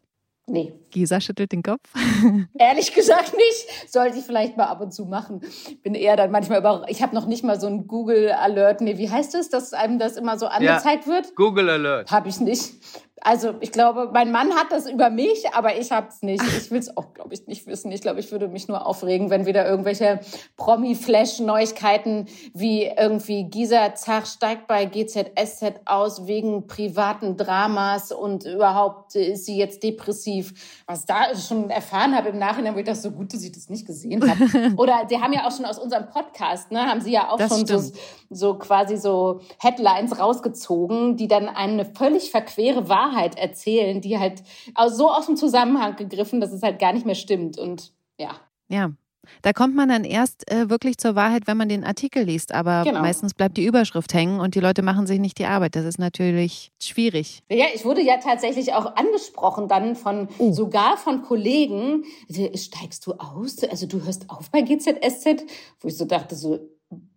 Nee. Gisa schüttelt den Kopf. *laughs* Ehrlich gesagt nicht. Sollte ich vielleicht mal ab und zu machen. Bin eher dann manchmal über. Ich habe noch nicht mal so ein Google Alert. Nee, wie heißt es, dass einem das immer so angezeigt ja, wird? Google Alert. Habe ich nicht. Also ich glaube, mein Mann hat das über mich, aber ich habe es nicht. Ich will es auch, glaube ich, nicht wissen. Ich glaube, ich würde mich nur aufregen, wenn wieder irgendwelche Promi-Flash-Neuigkeiten wie irgendwie Gisa Zach steigt bei GZSZ aus wegen privaten Dramas und überhaupt ist sie jetzt depressiv. Was da schon erfahren habe im Nachhinein, wo ich das so gut, dass ich das nicht gesehen habe. *laughs* Oder sie haben ja auch schon aus unserem Podcast, ne, haben sie ja auch das schon so, so quasi so Headlines rausgezogen, die dann eine völlig verquere Wahrheit Wahrheit erzählen, die halt so aus dem Zusammenhang gegriffen, dass es halt gar nicht mehr stimmt. Und ja. Ja. Da kommt man dann erst äh, wirklich zur Wahrheit, wenn man den Artikel liest. Aber genau. meistens bleibt die Überschrift hängen und die Leute machen sich nicht die Arbeit. Das ist natürlich schwierig. Ja, ich wurde ja tatsächlich auch angesprochen dann von oh. sogar von Kollegen. Steigst du aus? Also du hörst auf bei GZSZ? Wo ich so dachte, so,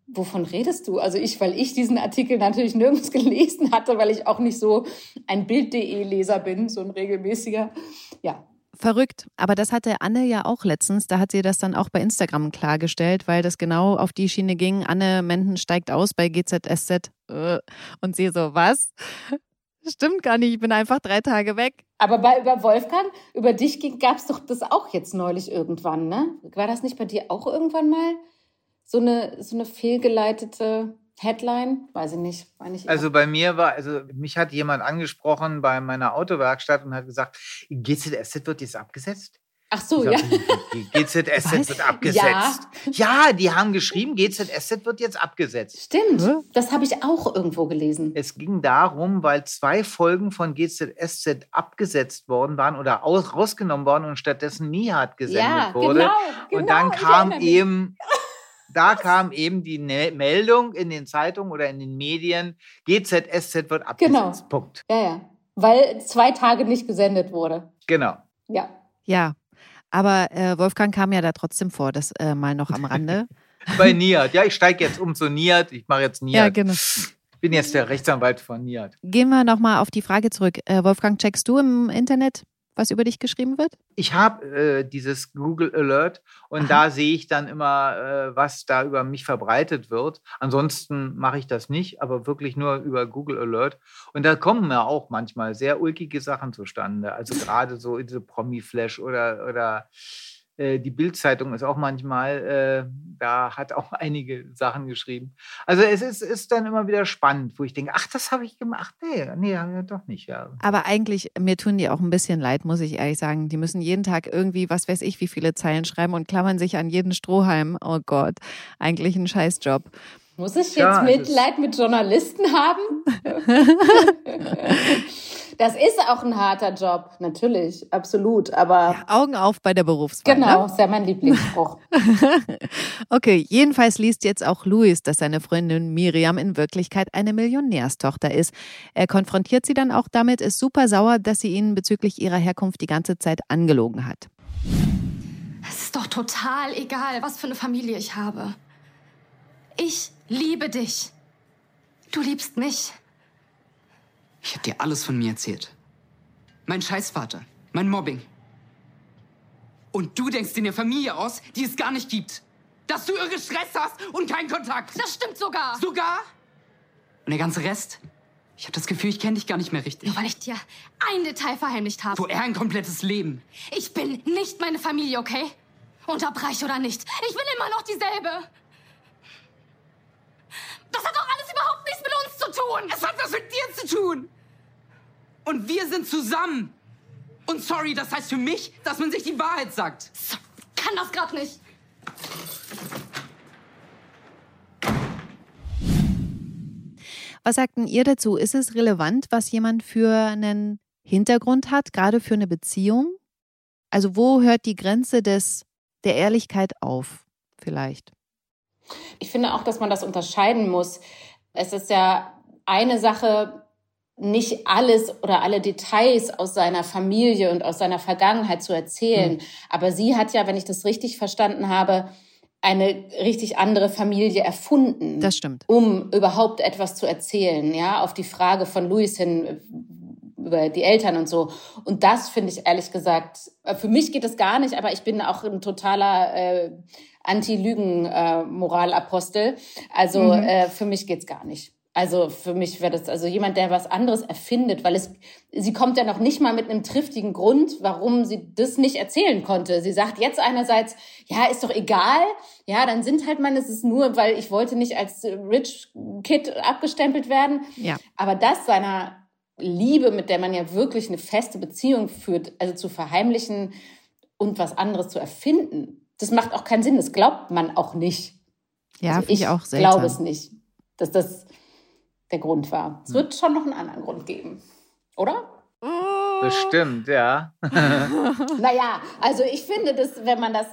wovon redest du? Also ich, weil ich diesen Artikel natürlich nirgends *laughs* gelesen hatte, weil ich auch nicht so ein Bild.de-Leser bin, so ein regelmäßiger. Ja. Verrückt. Aber das hatte Anne ja auch letztens. Da hat sie das dann auch bei Instagram klargestellt, weil das genau auf die Schiene ging. Anne Menden steigt aus bei GZSZ. Äh, und sie so, was? *laughs* Stimmt gar nicht, ich bin einfach drei Tage weg. Aber bei über Wolfgang, über dich gab es doch das auch jetzt neulich irgendwann, ne? War das nicht bei dir auch irgendwann mal? So eine, so eine fehlgeleitete Headline? Weiß ich nicht. Ich also bei mir war, also mich hat jemand angesprochen bei meiner Autowerkstatt und hat gesagt, GZSZ wird jetzt abgesetzt. Ach so, ja. GZSZ wird abgesetzt. Ja. ja. die haben geschrieben, GZSZ wird jetzt abgesetzt. Stimmt, hm? das habe ich auch irgendwo gelesen. Es ging darum, weil zwei Folgen von GZSZ abgesetzt worden waren oder aus, rausgenommen worden und stattdessen Nihat gesendet ja, wurde. Genau, genau, und dann kam eben *laughs* da kam eben die ne Meldung in den Zeitungen oder in den Medien, GZSZ wird abgesetzt. Genau. Punkt. Ja, ja. Weil zwei Tage nicht gesendet wurde. Genau. Ja. Ja. Aber äh, Wolfgang kam ja da trotzdem vor, das äh, mal noch am Rande. *laughs* Bei Niat. Ja, ich steige jetzt um zu Niat. Ich mache jetzt Niat. Ja, genau. Ich bin jetzt der Rechtsanwalt von Niat. Gehen wir nochmal auf die Frage zurück. Äh, Wolfgang, checkst du im Internet was über dich geschrieben wird? Ich habe äh, dieses Google Alert und Aha. da sehe ich dann immer, äh, was da über mich verbreitet wird. Ansonsten mache ich das nicht, aber wirklich nur über Google Alert. Und da kommen ja auch manchmal sehr ulkige Sachen zustande. Also *laughs* gerade so diese Promi-Flash oder, oder die Bildzeitung ist auch manchmal, äh, da hat auch *laughs* einige Sachen geschrieben. Also es ist, ist dann immer wieder spannend, wo ich denke, ach, das habe ich gemacht. Nee, nee, doch nicht. Ja. Aber eigentlich, mir tun die auch ein bisschen leid, muss ich ehrlich sagen. Die müssen jeden Tag irgendwie, was weiß ich, wie viele Zeilen schreiben und klammern sich an jeden Strohhalm. Oh Gott, eigentlich ein Scheißjob. Muss ich jetzt ja, Mitleid mit Journalisten haben? *laughs* Das ist auch ein harter Job, natürlich, absolut. Aber ja, Augen auf bei der Berufswahl. Genau, ne? ist ja mein Lieblingsspruch. *laughs* okay, jedenfalls liest jetzt auch Louis, dass seine Freundin Miriam in Wirklichkeit eine Millionärstochter ist. Er konfrontiert sie dann auch damit, ist super sauer, dass sie ihn bezüglich ihrer Herkunft die ganze Zeit angelogen hat. Es ist doch total egal, was für eine Familie ich habe. Ich liebe dich. Du liebst mich. Ich hab dir alles von mir erzählt. Mein Scheißvater, mein Mobbing. Und du denkst dir eine Familie aus, die es gar nicht gibt. Dass du irre Stress hast und keinen Kontakt. Das stimmt sogar. Sogar? Und der ganze Rest? Ich habe das Gefühl, ich kenne dich gar nicht mehr richtig. Nur weil ich dir ein Detail verheimlicht habe. So eher ein komplettes Leben. Ich bin nicht meine Familie, okay? Unterbreich oder nicht. Ich bin immer noch dieselbe. Das hat doch alles überhaupt nichts mit uns zu tun. Es hat was mit dir zu tun. Und wir sind zusammen. Und sorry, das heißt für mich, dass man sich die Wahrheit sagt. So, kann das gerade nicht. Was sagten ihr dazu? Ist es relevant, was jemand für einen Hintergrund hat, gerade für eine Beziehung? Also wo hört die Grenze des, der Ehrlichkeit auf, vielleicht? Ich finde auch, dass man das unterscheiden muss. Es ist ja eine Sache, nicht alles oder alle Details aus seiner Familie und aus seiner Vergangenheit zu erzählen. Mhm. Aber sie hat ja, wenn ich das richtig verstanden habe, eine richtig andere Familie erfunden. Das stimmt. Um überhaupt etwas zu erzählen, ja, auf die Frage von Louis hin über die Eltern und so. Und das finde ich ehrlich gesagt, für mich geht es gar nicht, aber ich bin auch ein totaler äh, Anti-Lügen-Moralapostel. Äh, also mhm. äh, für mich geht's gar nicht. Also für mich wäre das also jemand, der was anderes erfindet, weil es sie kommt ja noch nicht mal mit einem triftigen Grund, warum sie das nicht erzählen konnte. Sie sagt jetzt einerseits, ja, ist doch egal, ja, dann sind halt man, es ist nur, weil ich wollte nicht als Rich Kid abgestempelt werden. Ja. Aber das seiner Liebe, mit der man ja wirklich eine feste Beziehung führt, also zu verheimlichen und was anderes zu erfinden, das macht auch keinen Sinn. Das glaubt man auch nicht. Ja, also ich, ich auch seltsam. glaube es nicht, dass das der Grund war. Es wird schon noch einen anderen Grund geben, oder? Bestimmt, ja. *laughs* naja, also ich finde, dass, wenn man das,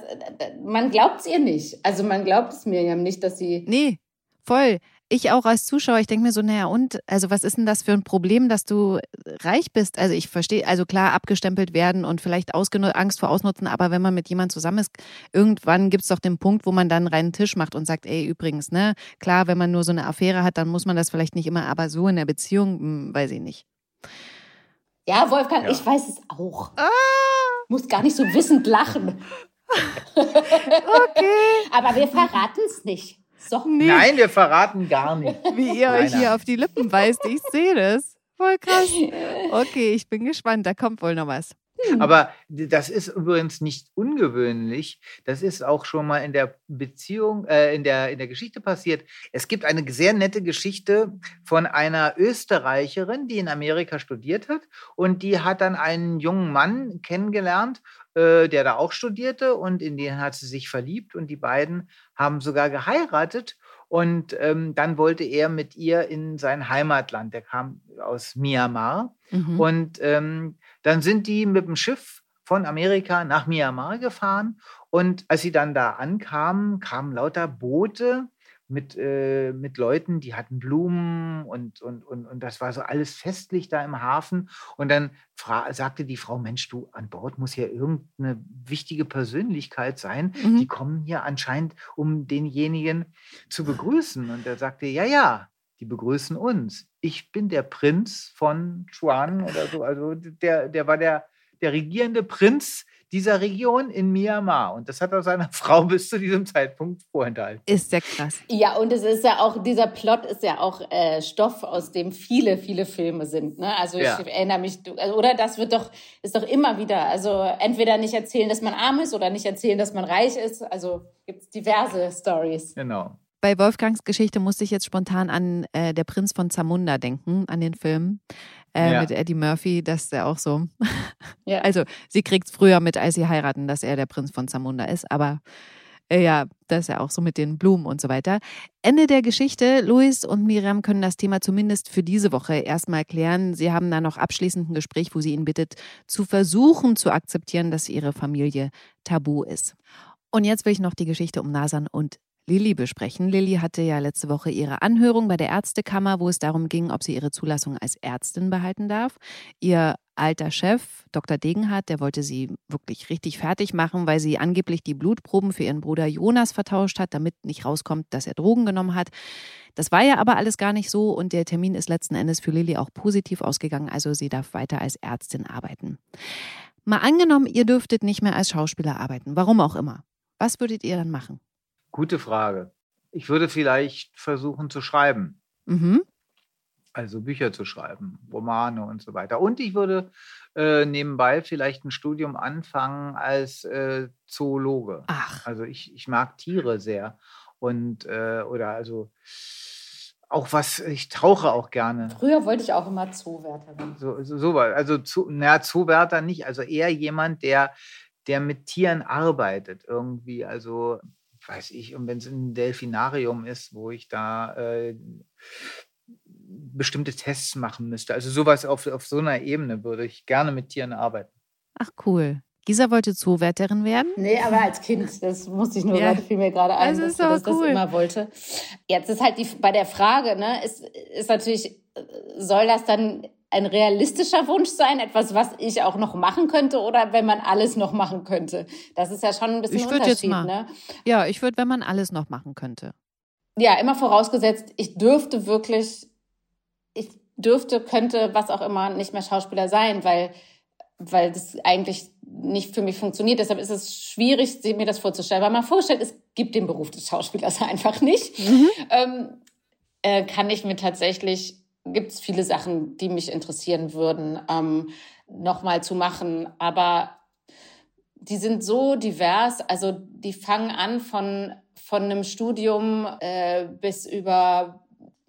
man glaubt es ihr nicht. Also man glaubt es Miriam nicht, dass sie. Nee, voll ich auch als Zuschauer, ich denke mir so, naja, und, also was ist denn das für ein Problem, dass du reich bist? Also ich verstehe, also klar, abgestempelt werden und vielleicht Angst vor Ausnutzen, aber wenn man mit jemandem zusammen ist, irgendwann gibt es doch den Punkt, wo man dann reinen Tisch macht und sagt, ey, übrigens, ne, klar, wenn man nur so eine Affäre hat, dann muss man das vielleicht nicht immer, aber so in der Beziehung, hm, weiß ich nicht. Ja, Wolfgang, ja. ich weiß es auch. Ah. Muss gar nicht so wissend lachen. *laughs* okay. *laughs* aber wir verraten es nicht. So. Nee. Nein, wir verraten gar nicht. *laughs* Wie ihr euch hier auf die Lippen weist, ich sehe das. Voll krass. *laughs* Okay, ich bin gespannt, da kommt wohl noch was. Hm. Aber das ist übrigens nicht ungewöhnlich. Das ist auch schon mal in der Beziehung, äh, in, der, in der Geschichte passiert. Es gibt eine sehr nette Geschichte von einer Österreicherin, die in Amerika studiert hat. Und die hat dann einen jungen Mann kennengelernt äh, der da auch studierte und in den hat sie sich verliebt und die beiden haben sogar geheiratet. Und ähm, dann wollte er mit ihr in sein Heimatland. Der kam aus Myanmar. Mhm. Und ähm, dann sind die mit dem Schiff von Amerika nach Myanmar gefahren. Und als sie dann da ankamen, kamen lauter Boote mit, äh, mit Leuten, die hatten Blumen und, und, und, und das war so alles festlich da im Hafen. Und dann sagte die Frau, Mensch, du, an Bord muss ja irgendeine wichtige Persönlichkeit sein. Mhm. Die kommen hier anscheinend, um denjenigen zu begrüßen. Und er sagte, ja, ja, die begrüßen uns. Ich bin der Prinz von Chuan oder so. Also der, der war der, der regierende Prinz dieser Region in Myanmar. Und das hat er seiner *laughs* Frau bis zu diesem Zeitpunkt vorenthalten. Ist ja krass. Ja, und es ist ja auch, dieser Plot ist ja auch äh, Stoff, aus dem viele, viele Filme sind. Ne? Also ja. ich erinnere mich, also, oder das wird doch, ist doch immer wieder, also entweder nicht erzählen, dass man arm ist oder nicht erzählen, dass man reich ist. Also gibt es diverse Stories. Genau. Bei Wolfgangs Geschichte musste ich jetzt spontan an äh, Der Prinz von Zamunda denken, an den Film äh, ja. mit Eddie Murphy, dass der auch so. *laughs* ja. Also, sie kriegt es früher mit, als sie heiraten, dass er der Prinz von Zamunda ist, aber äh, ja, das ist ja auch so mit den Blumen und so weiter. Ende der Geschichte. Luis und Miriam können das Thema zumindest für diese Woche erstmal klären. Sie haben da noch abschließend ein Gespräch, wo sie ihn bittet, zu versuchen zu akzeptieren, dass ihre Familie tabu ist. Und jetzt will ich noch die Geschichte um Nasan und Lilly besprechen. Lilly hatte ja letzte Woche ihre Anhörung bei der Ärztekammer, wo es darum ging, ob sie ihre Zulassung als Ärztin behalten darf. Ihr alter Chef, Dr. Degenhardt, der wollte sie wirklich richtig fertig machen, weil sie angeblich die Blutproben für ihren Bruder Jonas vertauscht hat, damit nicht rauskommt, dass er Drogen genommen hat. Das war ja aber alles gar nicht so und der Termin ist letzten Endes für Lilly auch positiv ausgegangen, also sie darf weiter als Ärztin arbeiten. Mal angenommen, ihr dürftet nicht mehr als Schauspieler arbeiten, warum auch immer. Was würdet ihr dann machen? Gute Frage. Ich würde vielleicht versuchen zu schreiben. Mhm. Also Bücher zu schreiben, Romane und so weiter. Und ich würde äh, nebenbei vielleicht ein Studium anfangen als äh, Zoologe. Ach. Also ich, ich mag Tiere sehr. Und äh, oder also auch was, ich tauche auch gerne. Früher wollte ich auch immer Zoowärterin. So, so, so also zu, na, Zoowärter nicht, also eher jemand, der, der mit Tieren arbeitet irgendwie. Also weiß ich, und wenn es ein Delfinarium ist, wo ich da äh, bestimmte Tests machen müsste. Also sowas auf, auf so einer Ebene würde ich gerne mit Tieren arbeiten. Ach cool. Gisa wollte Zoowärterin werden? Nee, aber als Kind, das musste ich nur ja. gerade, fiel mir gerade ein, das dass ich das, cool. immer wollte. Jetzt ist halt die, bei der Frage, ne, ist, ist natürlich, soll das dann ein realistischer Wunsch sein, etwas, was ich auch noch machen könnte oder wenn man alles noch machen könnte? Das ist ja schon ein bisschen ich Unterschied, jetzt mal, ne? Ja, ich würde, wenn man alles noch machen könnte. Ja, immer vorausgesetzt, ich dürfte wirklich, ich dürfte, könnte, was auch immer, nicht mehr Schauspieler sein, weil weil das eigentlich nicht für mich funktioniert. Deshalb ist es schwierig, mir das vorzustellen. Weil man vorstellt, es gibt den Beruf des Schauspielers *laughs* einfach nicht. Mhm. Ähm, äh, kann ich mir tatsächlich, gibt es viele Sachen, die mich interessieren würden, ähm, nochmal zu machen. Aber die sind so divers. Also die fangen an von, von einem Studium äh, bis über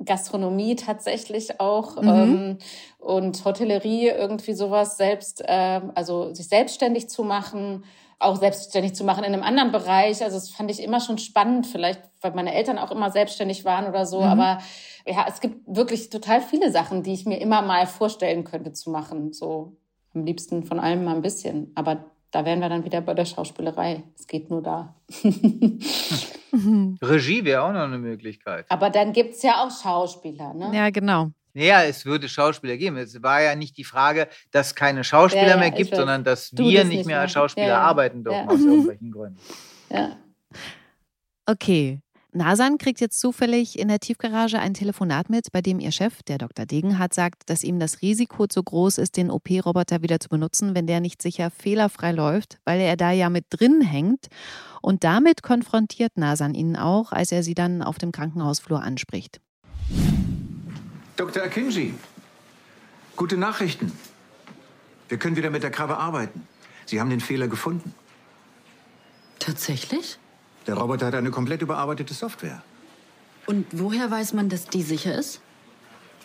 Gastronomie tatsächlich auch mhm. ähm, und Hotellerie irgendwie sowas selbst, äh, also sich selbstständig zu machen, auch selbstständig zu machen in einem anderen Bereich. Also das fand ich immer schon spannend, vielleicht weil meine Eltern auch immer selbstständig waren oder so. Mhm. Aber ja, es gibt wirklich total viele Sachen, die ich mir immer mal vorstellen könnte zu machen. So am liebsten von allem mal ein bisschen. Aber da wären wir dann wieder bei der Schauspielerei. Es geht nur da. *laughs* Regie wäre auch noch eine Möglichkeit. Aber dann gibt es ja auch Schauspieler, ne? Ja, genau. Naja, es würde Schauspieler geben. Es war ja nicht die Frage, dass es keine Schauspieler ja, ja, mehr gibt, sondern dass wir das nicht mehr als Schauspieler ja, arbeiten dürfen aus irgendwelchen *laughs* Gründen. Ja. Okay, Nasan kriegt jetzt zufällig in der Tiefgarage ein Telefonat mit, bei dem ihr Chef, der Dr. Degenhardt, sagt, dass ihm das Risiko zu groß ist, den OP-Roboter wieder zu benutzen, wenn der nicht sicher fehlerfrei läuft, weil er da ja mit drin hängt. Und damit konfrontiert Nasan ihn auch, als er sie dann auf dem Krankenhausflur anspricht. Dr. Akinji, gute Nachrichten. Wir können wieder mit der Krabbe arbeiten. Sie haben den Fehler gefunden. Tatsächlich? Der Roboter hat eine komplett überarbeitete Software. Und woher weiß man, dass die sicher ist?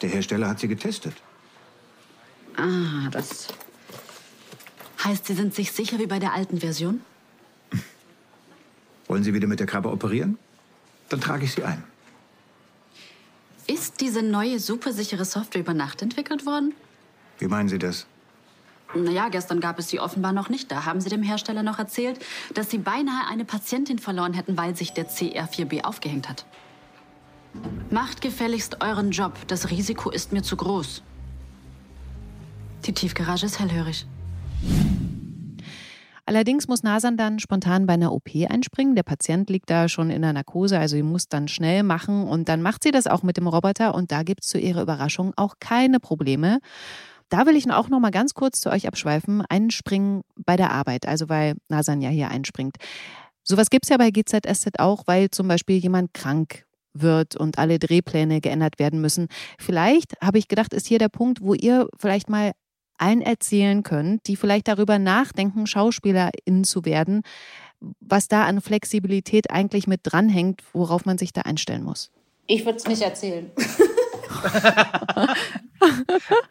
Der Hersteller hat sie getestet. Ah, das heißt, Sie sind sich sicher wie bei der alten Version? Wollen Sie wieder mit der Krabbe operieren? Dann trage ich Sie ein. Ist diese neue supersichere Software über Nacht entwickelt worden? Wie meinen Sie das? Naja, gestern gab es sie offenbar noch nicht. Da haben sie dem Hersteller noch erzählt, dass sie beinahe eine Patientin verloren hätten, weil sich der CR4B aufgehängt hat. Macht gefälligst euren Job. Das Risiko ist mir zu groß. Die Tiefgarage ist hellhörig. Allerdings muss Nasan dann spontan bei einer OP einspringen. Der Patient liegt da schon in der Narkose, also sie muss dann schnell machen. Und dann macht sie das auch mit dem Roboter und da gibt es zu ihrer Überraschung auch keine Probleme. Da will ich auch noch mal ganz kurz zu euch abschweifen, einspringen bei der Arbeit, also weil Nasan ja hier einspringt. Sowas gibt es ja bei GZSZ auch, weil zum Beispiel jemand krank wird und alle Drehpläne geändert werden müssen. Vielleicht, habe ich gedacht, ist hier der Punkt, wo ihr vielleicht mal allen erzählen könnt, die vielleicht darüber nachdenken, SchauspielerInnen zu werden, was da an Flexibilität eigentlich mit dranhängt, worauf man sich da einstellen muss. Ich würde es nicht erzählen. *laughs*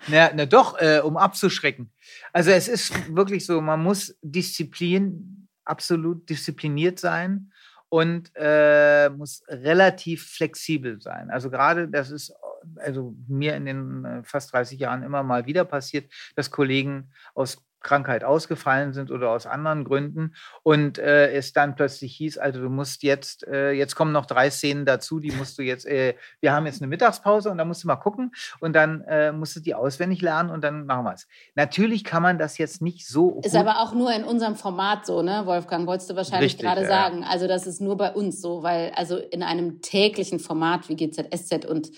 na, na doch, äh, um abzuschrecken. Also es ist wirklich so, man muss Disziplin, absolut diszipliniert sein und äh, muss relativ flexibel sein. Also gerade das ist also mir in den äh, fast 30 Jahren immer mal wieder passiert, dass Kollegen aus Krankheit ausgefallen sind oder aus anderen Gründen und äh, es dann plötzlich hieß, also du musst jetzt, äh, jetzt kommen noch drei Szenen dazu, die musst du jetzt, äh, wir haben jetzt eine Mittagspause und da musst du mal gucken und dann äh, musst du die auswendig lernen und dann machen wir es. Natürlich kann man das jetzt nicht so. Ist aber auch nur in unserem Format so, ne, Wolfgang, wolltest du wahrscheinlich gerade ja. sagen. Also das ist nur bei uns so, weil also in einem täglichen Format wie GZSZ und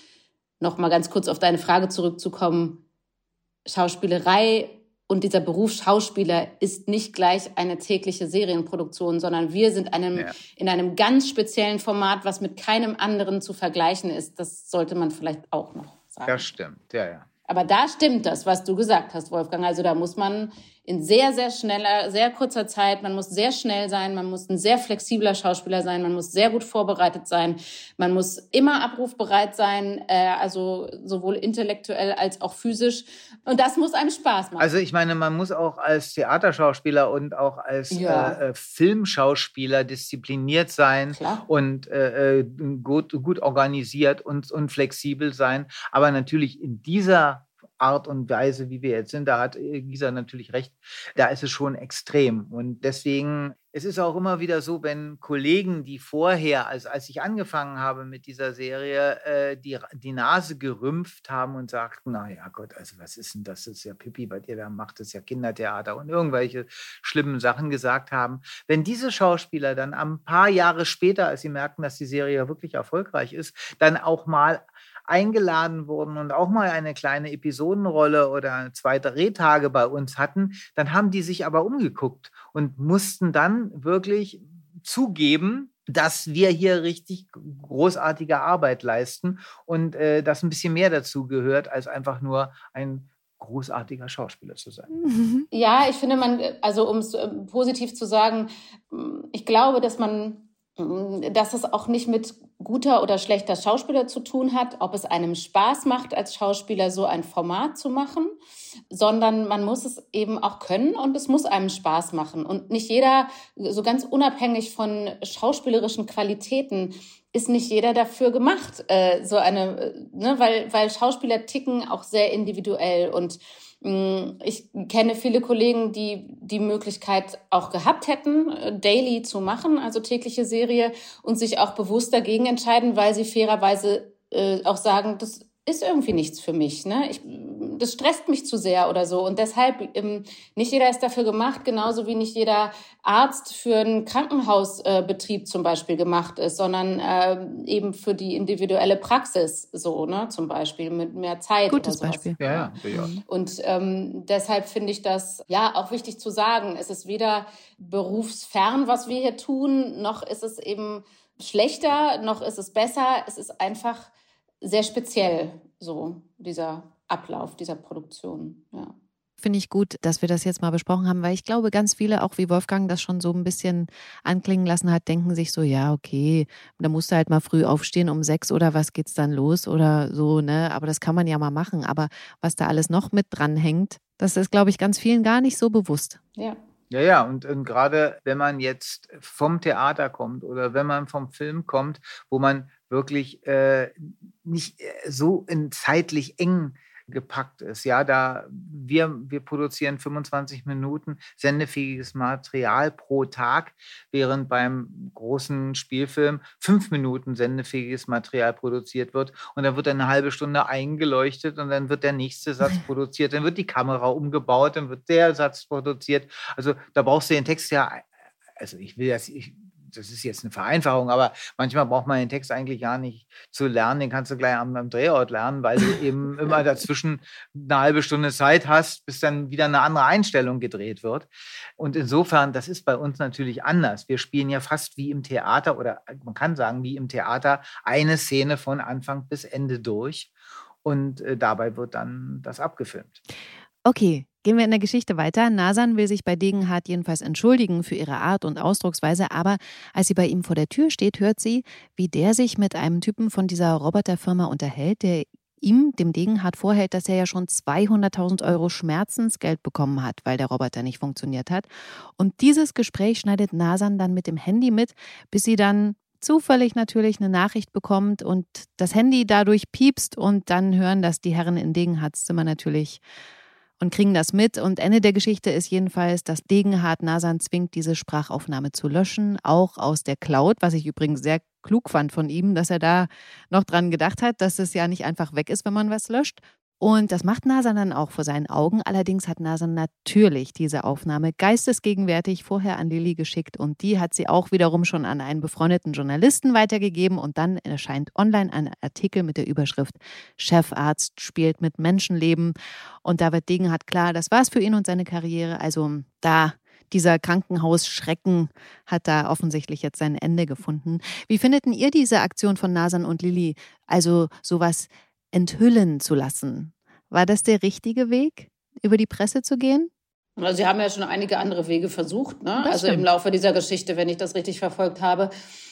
noch mal ganz kurz auf deine Frage zurückzukommen, Schauspielerei und dieser Beruf Schauspieler ist nicht gleich eine tägliche Serienproduktion, sondern wir sind einem, ja. in einem ganz speziellen Format, was mit keinem anderen zu vergleichen ist. Das sollte man vielleicht auch noch sagen. Das stimmt, ja, ja. Aber da stimmt das, was du gesagt hast, Wolfgang. Also da muss man in sehr, sehr schneller, sehr kurzer Zeit. Man muss sehr schnell sein, man muss ein sehr flexibler Schauspieler sein, man muss sehr gut vorbereitet sein, man muss immer abrufbereit sein, äh, also sowohl intellektuell als auch physisch. Und das muss einem Spaß machen. Also ich meine, man muss auch als Theaterschauspieler und auch als ja. äh, äh Filmschauspieler diszipliniert sein Klar. und äh, äh, gut, gut organisiert und, und flexibel sein. Aber natürlich in dieser Art und Weise, wie wir jetzt sind, da hat äh, Gisa natürlich recht, da ist es schon extrem. Und deswegen, es ist auch immer wieder so, wenn Kollegen, die vorher, also als ich angefangen habe mit dieser Serie, äh, die, die Nase gerümpft haben und sagten, na ja Gott, also was ist denn das, das ist ja Pippi, bei dir da macht es ja Kindertheater und irgendwelche schlimmen Sachen gesagt haben. Wenn diese Schauspieler dann ein paar Jahre später, als sie merken, dass die Serie wirklich erfolgreich ist, dann auch mal eingeladen wurden und auch mal eine kleine Episodenrolle oder zwei Drehtage bei uns hatten, dann haben die sich aber umgeguckt und mussten dann wirklich zugeben, dass wir hier richtig großartige Arbeit leisten und äh, dass ein bisschen mehr dazu gehört, als einfach nur ein großartiger Schauspieler zu sein. *laughs* Ja, ich finde man, also um es äh, positiv zu sagen, ich glaube, dass man dass es auch nicht mit guter oder schlechter Schauspieler zu tun hat, ob es einem Spaß macht, als Schauspieler so ein Format zu machen, sondern man muss es eben auch können und es muss einem Spaß machen. Und nicht jeder, so ganz unabhängig von schauspielerischen Qualitäten, ist nicht jeder dafür gemacht, äh, so eine, ne, weil, weil Schauspieler ticken auch sehr individuell und Mm, ich kenne viele Kollegen, die die Möglichkeit auch gehabt hätten, äh, daily zu machen, also tägliche Serie, und sich auch bewusst dagegen entscheiden, weil sie fairerweise äh, auch sagen, das ist irgendwie nichts für mich. Ne? Ich, das stresst mich zu sehr oder so. Und deshalb, ähm, nicht jeder ist dafür gemacht, genauso wie nicht jeder Arzt für einen Krankenhausbetrieb äh, zum Beispiel gemacht ist, sondern äh, eben für die individuelle Praxis so, ne, zum Beispiel mit mehr Zeit. Gutes Beispiel. Ja, ja. ja. Und ähm, deshalb finde ich das ja auch wichtig zu sagen. Es ist weder berufsfern, was wir hier tun, noch ist es eben schlechter, noch ist es besser. Es ist einfach sehr speziell, so dieser Ablauf dieser Produktion. Ja. Finde ich gut, dass wir das jetzt mal besprochen haben, weil ich glaube, ganz viele, auch wie Wolfgang das schon so ein bisschen anklingen lassen hat, denken sich so, ja, okay, da musst du halt mal früh aufstehen um sechs oder was geht's dann los oder so, ne? Aber das kann man ja mal machen. Aber was da alles noch mit dran hängt, das ist, glaube ich, ganz vielen gar nicht so bewusst. Ja. Ja, ja, und, und gerade wenn man jetzt vom Theater kommt oder wenn man vom Film kommt, wo man wirklich äh, nicht äh, so in zeitlich eng gepackt ist. Ja, da wir, wir produzieren 25 Minuten sendefähiges Material pro Tag, während beim großen Spielfilm fünf Minuten sendefähiges Material produziert wird und dann wird eine halbe Stunde eingeleuchtet und dann wird der nächste Satz *laughs* produziert, dann wird die Kamera umgebaut, dann wird der Satz produziert. Also da brauchst du den Text ja, also ich will das, ich das ist jetzt eine Vereinfachung, aber manchmal braucht man den Text eigentlich gar nicht zu lernen. Den kannst du gleich am, am Drehort lernen, weil du eben *laughs* immer dazwischen eine halbe Stunde Zeit hast, bis dann wieder eine andere Einstellung gedreht wird. Und insofern, das ist bei uns natürlich anders. Wir spielen ja fast wie im Theater oder man kann sagen, wie im Theater eine Szene von Anfang bis Ende durch. Und äh, dabei wird dann das abgefilmt. Okay, Gehen wir in der Geschichte weiter. Nasan will sich bei Degenhardt jedenfalls entschuldigen für ihre Art und Ausdrucksweise, aber als sie bei ihm vor der Tür steht, hört sie, wie der sich mit einem Typen von dieser Roboterfirma unterhält, der ihm, dem Degenhardt, vorhält, dass er ja schon 200.000 Euro Schmerzensgeld bekommen hat, weil der Roboter nicht funktioniert hat. Und dieses Gespräch schneidet Nasan dann mit dem Handy mit, bis sie dann zufällig natürlich eine Nachricht bekommt und das Handy dadurch piepst und dann hören das die Herren in Degenhardts Zimmer natürlich und kriegen das mit. Und Ende der Geschichte ist jedenfalls, dass Degenhardt Nasan zwingt, diese Sprachaufnahme zu löschen, auch aus der Cloud, was ich übrigens sehr klug fand von ihm, dass er da noch dran gedacht hat, dass es ja nicht einfach weg ist, wenn man was löscht, und das macht Nasan dann auch vor seinen Augen. Allerdings hat Nasan natürlich diese Aufnahme geistesgegenwärtig vorher an Lilly geschickt und die hat sie auch wiederum schon an einen befreundeten Journalisten weitergegeben und dann erscheint online ein Artikel mit der Überschrift Chefarzt spielt mit Menschenleben und da wird Degenhardt klar, das war's für ihn und seine Karriere. Also da dieser Krankenhausschrecken hat da offensichtlich jetzt sein Ende gefunden. Wie findet ihr diese Aktion von Nasan und Lilly? Also sowas enthüllen zu lassen. War das der richtige Weg, über die Presse zu gehen? Also Sie haben ja schon einige andere Wege versucht, ne? also im Laufe dieser Geschichte, wenn ich das richtig verfolgt habe,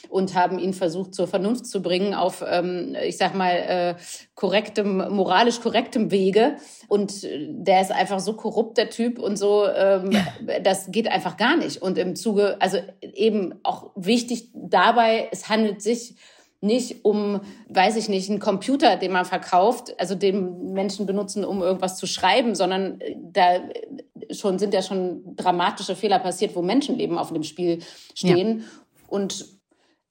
und haben ihn versucht zur Vernunft zu bringen auf, ähm, ich sag mal, äh, korrektem, moralisch korrektem Wege. Und äh, der ist einfach so korrupt, der Typ, und so, ähm, das geht einfach gar nicht. Und im Zuge, also eben auch wichtig dabei, es handelt sich nicht um, weiß ich nicht, einen Computer, den man verkauft, also den Menschen benutzen, um irgendwas zu schreiben, sondern äh, da schon sind ja schon dramatische Fehler passiert, wo Menschenleben auf dem Spiel stehen. Ja. Und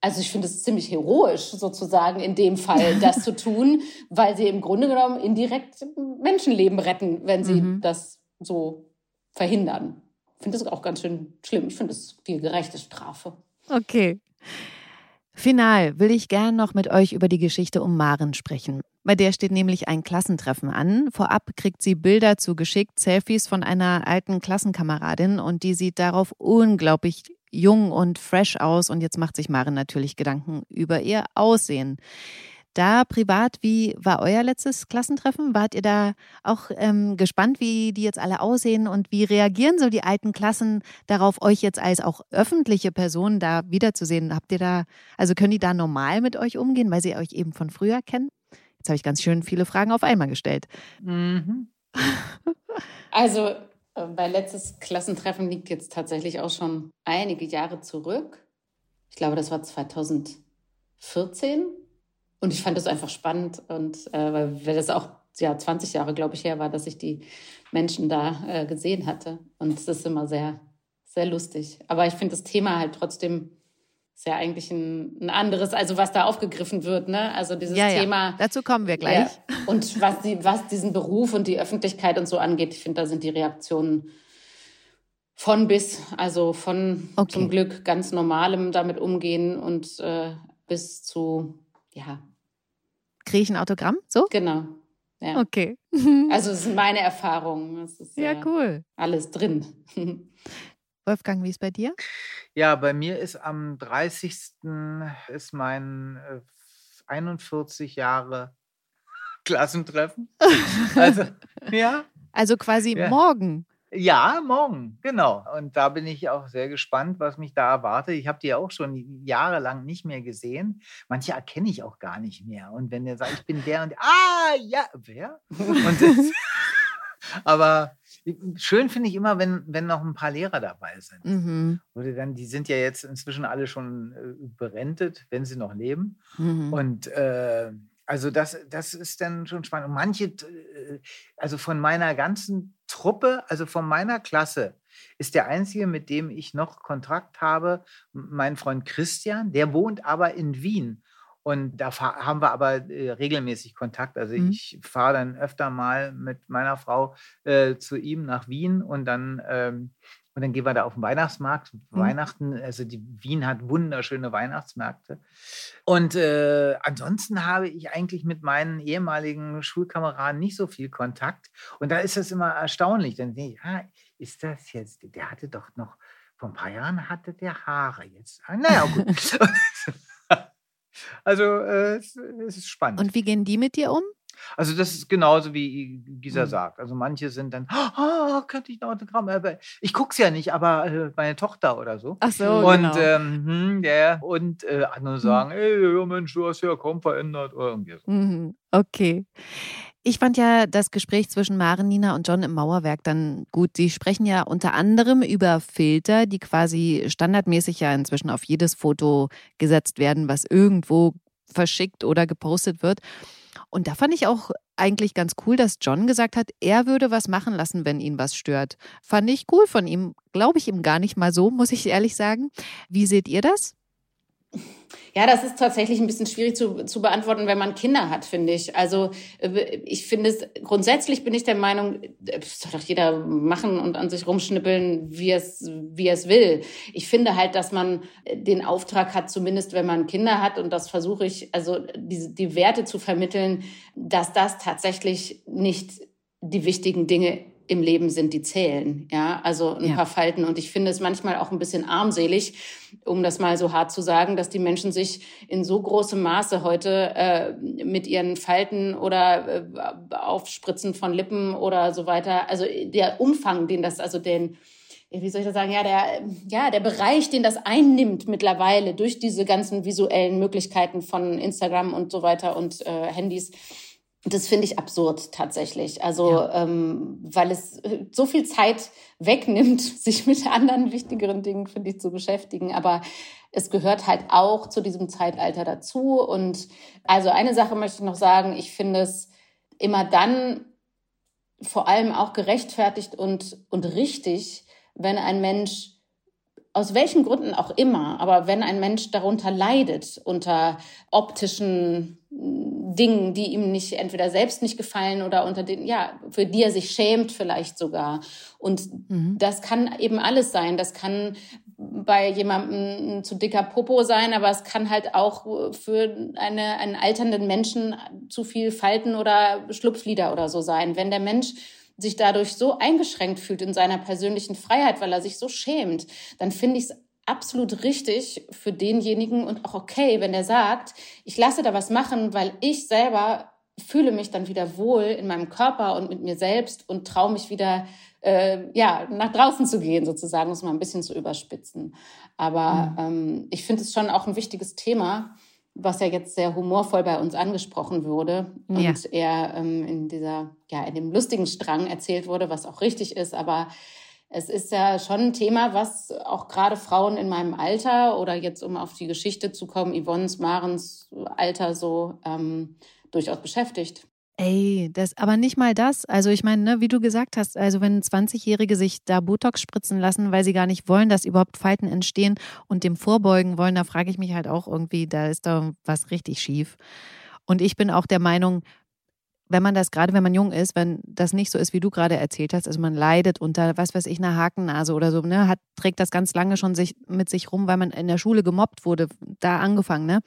also ich finde es ziemlich heroisch, sozusagen in dem Fall *laughs* das zu tun, weil sie im Grunde genommen indirekt Menschenleben retten, wenn sie mhm. das so verhindern. Ich finde das auch ganz schön schlimm. Ich finde es die gerechte Strafe. Okay. Final will ich gern noch mit euch über die Geschichte um Maren sprechen. Bei der steht nämlich ein Klassentreffen an. Vorab kriegt sie Bilder zugeschickt, Selfies von einer alten Klassenkameradin und die sieht darauf unglaublich jung und fresh aus und jetzt macht sich Maren natürlich Gedanken über ihr Aussehen. Da privat, wie war euer letztes Klassentreffen? Wart ihr da auch ähm, gespannt, wie die jetzt alle aussehen und wie reagieren so die alten Klassen darauf, euch jetzt als auch öffentliche Person da wiederzusehen? Habt ihr da, also können die da normal mit euch umgehen, weil sie euch eben von früher kennen? Jetzt habe ich ganz schön viele Fragen auf einmal gestellt. Mhm. *laughs* Also äh, mein letztes Klassentreffen liegt jetzt tatsächlich auch schon einige Jahre zurück. Ich glaube, das war 2014. Und ich fand das einfach spannend und äh, weil das auch ja 20 Jahre, glaube ich, her war, dass ich die Menschen da äh, gesehen hatte. Und es ist immer sehr, sehr lustig. Aber ich finde das Thema halt trotzdem sehr eigentlich ein, ein, anderes, also was da aufgegriffen wird, ne? Also dieses ja, Thema. Ja. Dazu kommen wir gleich. Ja. Und was die, was diesen Beruf und die Öffentlichkeit und so angeht, ich finde, da sind die Reaktionen von bis, also von okay. zum Glück ganz normalem damit umgehen und äh, bis zu ja, Kriege ich ein Autogramm? So? Genau. Ja. Okay. *laughs* Also es sind meine Erfahrungen. Ist, ja, ja, cool. Alles drin. *laughs* Wolfgang, wie ist bei dir? Ja, bei mir ist am 30. ist mein äh, 41 Jahre Klassentreffen. *laughs* Also, ja. Also quasi ja. morgen. Ja, morgen, genau. Und da bin ich auch sehr gespannt, was mich da erwartet. Ich habe die ja auch schon jahrelang nicht mehr gesehen. Manche erkenne ich auch gar nicht mehr. Und wenn der sagt, ich bin der und ah, ja, wer? Und das, *laughs* *laughs* aber schön finde ich immer, wenn, wenn noch ein paar Lehrer dabei sind. Mhm. Oder dann, die sind ja jetzt inzwischen alle schon äh, berentet, wenn sie noch leben. Mhm. Und äh, also das, das ist dann schon spannend. Und manche, äh, also von meiner ganzen Truppe, also von meiner Klasse, ist der einzige, mit dem ich noch Kontakt habe, mein Freund Christian, der wohnt aber in Wien. Und da haben wir aber äh, regelmäßig Kontakt. Also mhm. ich fahre dann öfter mal mit meiner Frau äh, zu ihm nach Wien und dann ähm, und dann gehen wir da auf den Weihnachtsmarkt. Mhm. Weihnachten, also die Wien hat wunderschöne Weihnachtsmärkte. Und äh, ansonsten habe ich eigentlich mit meinen ehemaligen Schulkameraden nicht so viel Kontakt. Und da ist das immer erstaunlich. Dann denke ich, ah, ist das jetzt, der hatte doch noch, vor ein paar Jahren hatte der Haare jetzt. Naja, gut. *laughs* *laughs* also äh, es, es ist spannend. Und wie gehen die mit dir um? Also das ist genauso wie Gisa mhm. sagt. Also manche sind dann, oh, könnte ich ein Autogramm? Ich gucke es ja nicht, aber äh, meine Tochter oder so. Ach so, und, genau. Ähm, hm, yeah. und äh, andere hm. sagen, mhm. ey, Mensch, du hast ja kaum verändert oder irgendwie so. Mhm. Okay. Ich fand ja das Gespräch zwischen Maren, Nina und John im Mauerwerk dann gut. Sie sprechen ja unter anderem über Filter, die quasi standardmäßig ja inzwischen auf jedes Foto gesetzt werden, was irgendwo verschickt oder gepostet wird. Und da fand ich auch eigentlich ganz cool, dass John gesagt hat, er würde was machen lassen, wenn ihn was stört. Fand ich cool von ihm. Glaube ich ihm gar nicht mal so, muss ich ehrlich sagen. Wie seht ihr das? Ja, das ist tatsächlich ein bisschen schwierig zu, zu beantworten, wenn man Kinder hat, finde ich. Also äh, ich finde es, grundsätzlich bin ich der Meinung, äh, soll doch jeder machen und an sich rumschnippeln, wie es, wie es will. Ich finde halt, dass man den Auftrag hat, zumindest wenn man Kinder hat, und das versuche ich, also die, die Werte zu vermitteln, dass das tatsächlich nicht die wichtigen Dinge im Leben sind, die zählen. Ja, also ein Ja. paar Falten. Und ich finde es manchmal auch ein bisschen armselig, um das mal so hart zu sagen, dass die Menschen sich in so großem Maße heute äh, mit ihren Falten oder äh, Aufspritzen von Lippen oder so weiter, also der Umfang, den das, also den, wie soll ich das sagen, ja, der, ja, der Bereich, den das einnimmt mittlerweile durch diese ganzen visuellen Möglichkeiten von Instagram und so weiter und äh, Handys, das finde ich absurd tatsächlich. Also, ähm, weil es äh, so viel Zeit wegnimmt, *laughs* sich mit anderen wichtigeren Dingen, finde ich, zu beschäftigen. Aber es gehört halt auch zu diesem Zeitalter dazu. Und also eine Sache möchte ich noch sagen, ich finde es immer dann vor allem auch gerechtfertigt und, und richtig, wenn ein Mensch aus welchen Gründen auch immer, aber wenn ein Mensch darunter leidet, unter optischen mm, Dingen, die ihm nicht entweder selbst nicht gefallen oder unter den, ja, für die er sich schämt vielleicht sogar. Und das kann eben alles sein. Das kann bei jemandem ein zu dicker Popo sein, aber es kann halt auch für eine, einen alternden Menschen zu viel Falten oder Schlupflider oder so sein. Wenn der Mensch sich dadurch so eingeschränkt fühlt in seiner persönlichen Freiheit, weil er sich so schämt, dann finde ich es absolut richtig für denjenigen und auch okay, wenn der sagt, ich lasse da was machen, weil ich selber fühle mich dann wieder wohl in meinem Körper und mit mir selbst und traue mich wieder äh, ja nach draußen zu gehen sozusagen, um es mal ein bisschen zu überspitzen. Aber ähm, ich finde es schon auch ein wichtiges Thema, was ja jetzt sehr humorvoll bei uns angesprochen wurde und Ja. eher ähm, in dieser, ja, in dem lustigen Strang erzählt wurde, was auch richtig ist, aber es ist ja schon ein Thema, was auch gerade Frauen in meinem Alter oder jetzt, um auf die Geschichte zu kommen, Yvonnes, Marens Alter so ähm, durchaus beschäftigt. Ey, das, aber nicht mal das. Also ich meine, ne, wie du gesagt hast, also wenn 20-Jährige sich da Botox spritzen lassen, weil sie gar nicht wollen, dass überhaupt Falten entstehen und dem vorbeugen wollen, da frage ich mich halt auch irgendwie, da ist da was richtig schief. Und ich bin auch der Meinung, wenn man das, gerade wenn man jung ist, wenn das nicht so ist, wie du gerade erzählt hast, also man leidet unter, was weiß ich, einer Hakennase oder so, ne, hat, trägt das ganz lange schon sich, mit sich rum, weil man in der Schule gemobbt wurde, da angefangen, ne?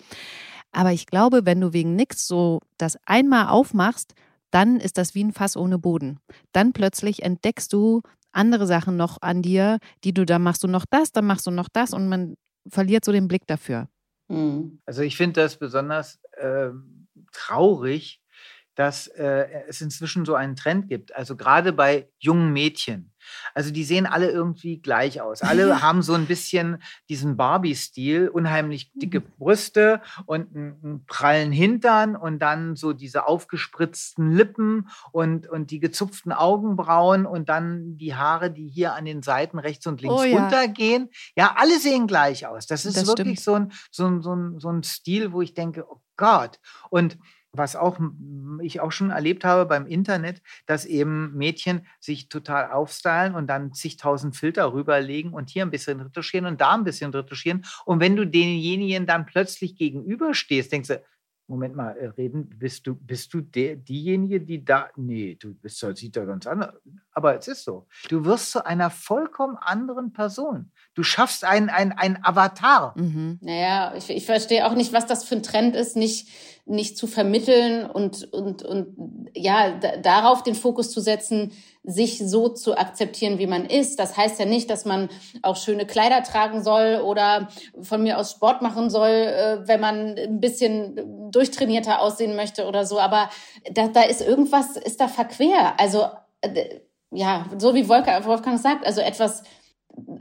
Aber ich glaube, wenn du wegen nichts so das einmal aufmachst, dann ist das wie ein Fass ohne Boden. Dann plötzlich entdeckst du andere Sachen noch an dir, die du, dann machst du noch das, dann machst du noch das und man verliert so den Blick dafür. Hm. Also ich finde das besonders ähm, traurig, dass äh, es inzwischen so einen Trend gibt. Also gerade bei jungen Mädchen. Also die sehen alle irgendwie gleich aus. Alle *laughs* haben so ein bisschen diesen Barbie-Stil, unheimlich dicke Brüste und einen, einen prallen Hintern und dann so diese aufgespritzten Lippen und, und die gezupften Augenbrauen und dann die Haare, die hier an den Seiten rechts und links Oh ja. runtergehen. Ja, alle sehen gleich aus. Das ist Das wirklich so ein, so, ein, so, ein, so ein Stil, wo ich denke, oh Gott. Und was auch ich auch schon erlebt habe beim Internet, dass eben Mädchen sich total aufstylen und dann zigtausend Filter rüberlegen und hier ein bisschen retuschieren und da ein bisschen retuschieren. Und wenn du denjenigen dann plötzlich gegenüberstehst, denkst du, Moment mal, äh, reden, bist du, bist du der, diejenige, die da. Nee, du bist sieht ja ganz anders. Aber es ist so. Du wirst zu einer vollkommen anderen Person. Du schaffst einen, einen, einen Avatar. Mhm. Naja, ich, ich verstehe auch nicht, was das für ein Trend ist, nicht, nicht zu vermitteln und, und, und ja, da, darauf den Fokus zu setzen, sich so zu akzeptieren, wie man ist. Das heißt ja nicht, dass man auch schöne Kleider tragen soll oder von mir aus Sport machen soll, äh, wenn man ein bisschen durchtrainierter aussehen möchte oder so. Aber da, da ist irgendwas, ist da verquer. Also, äh, ja, so wie Wolfgang, Wolfgang sagt, also etwas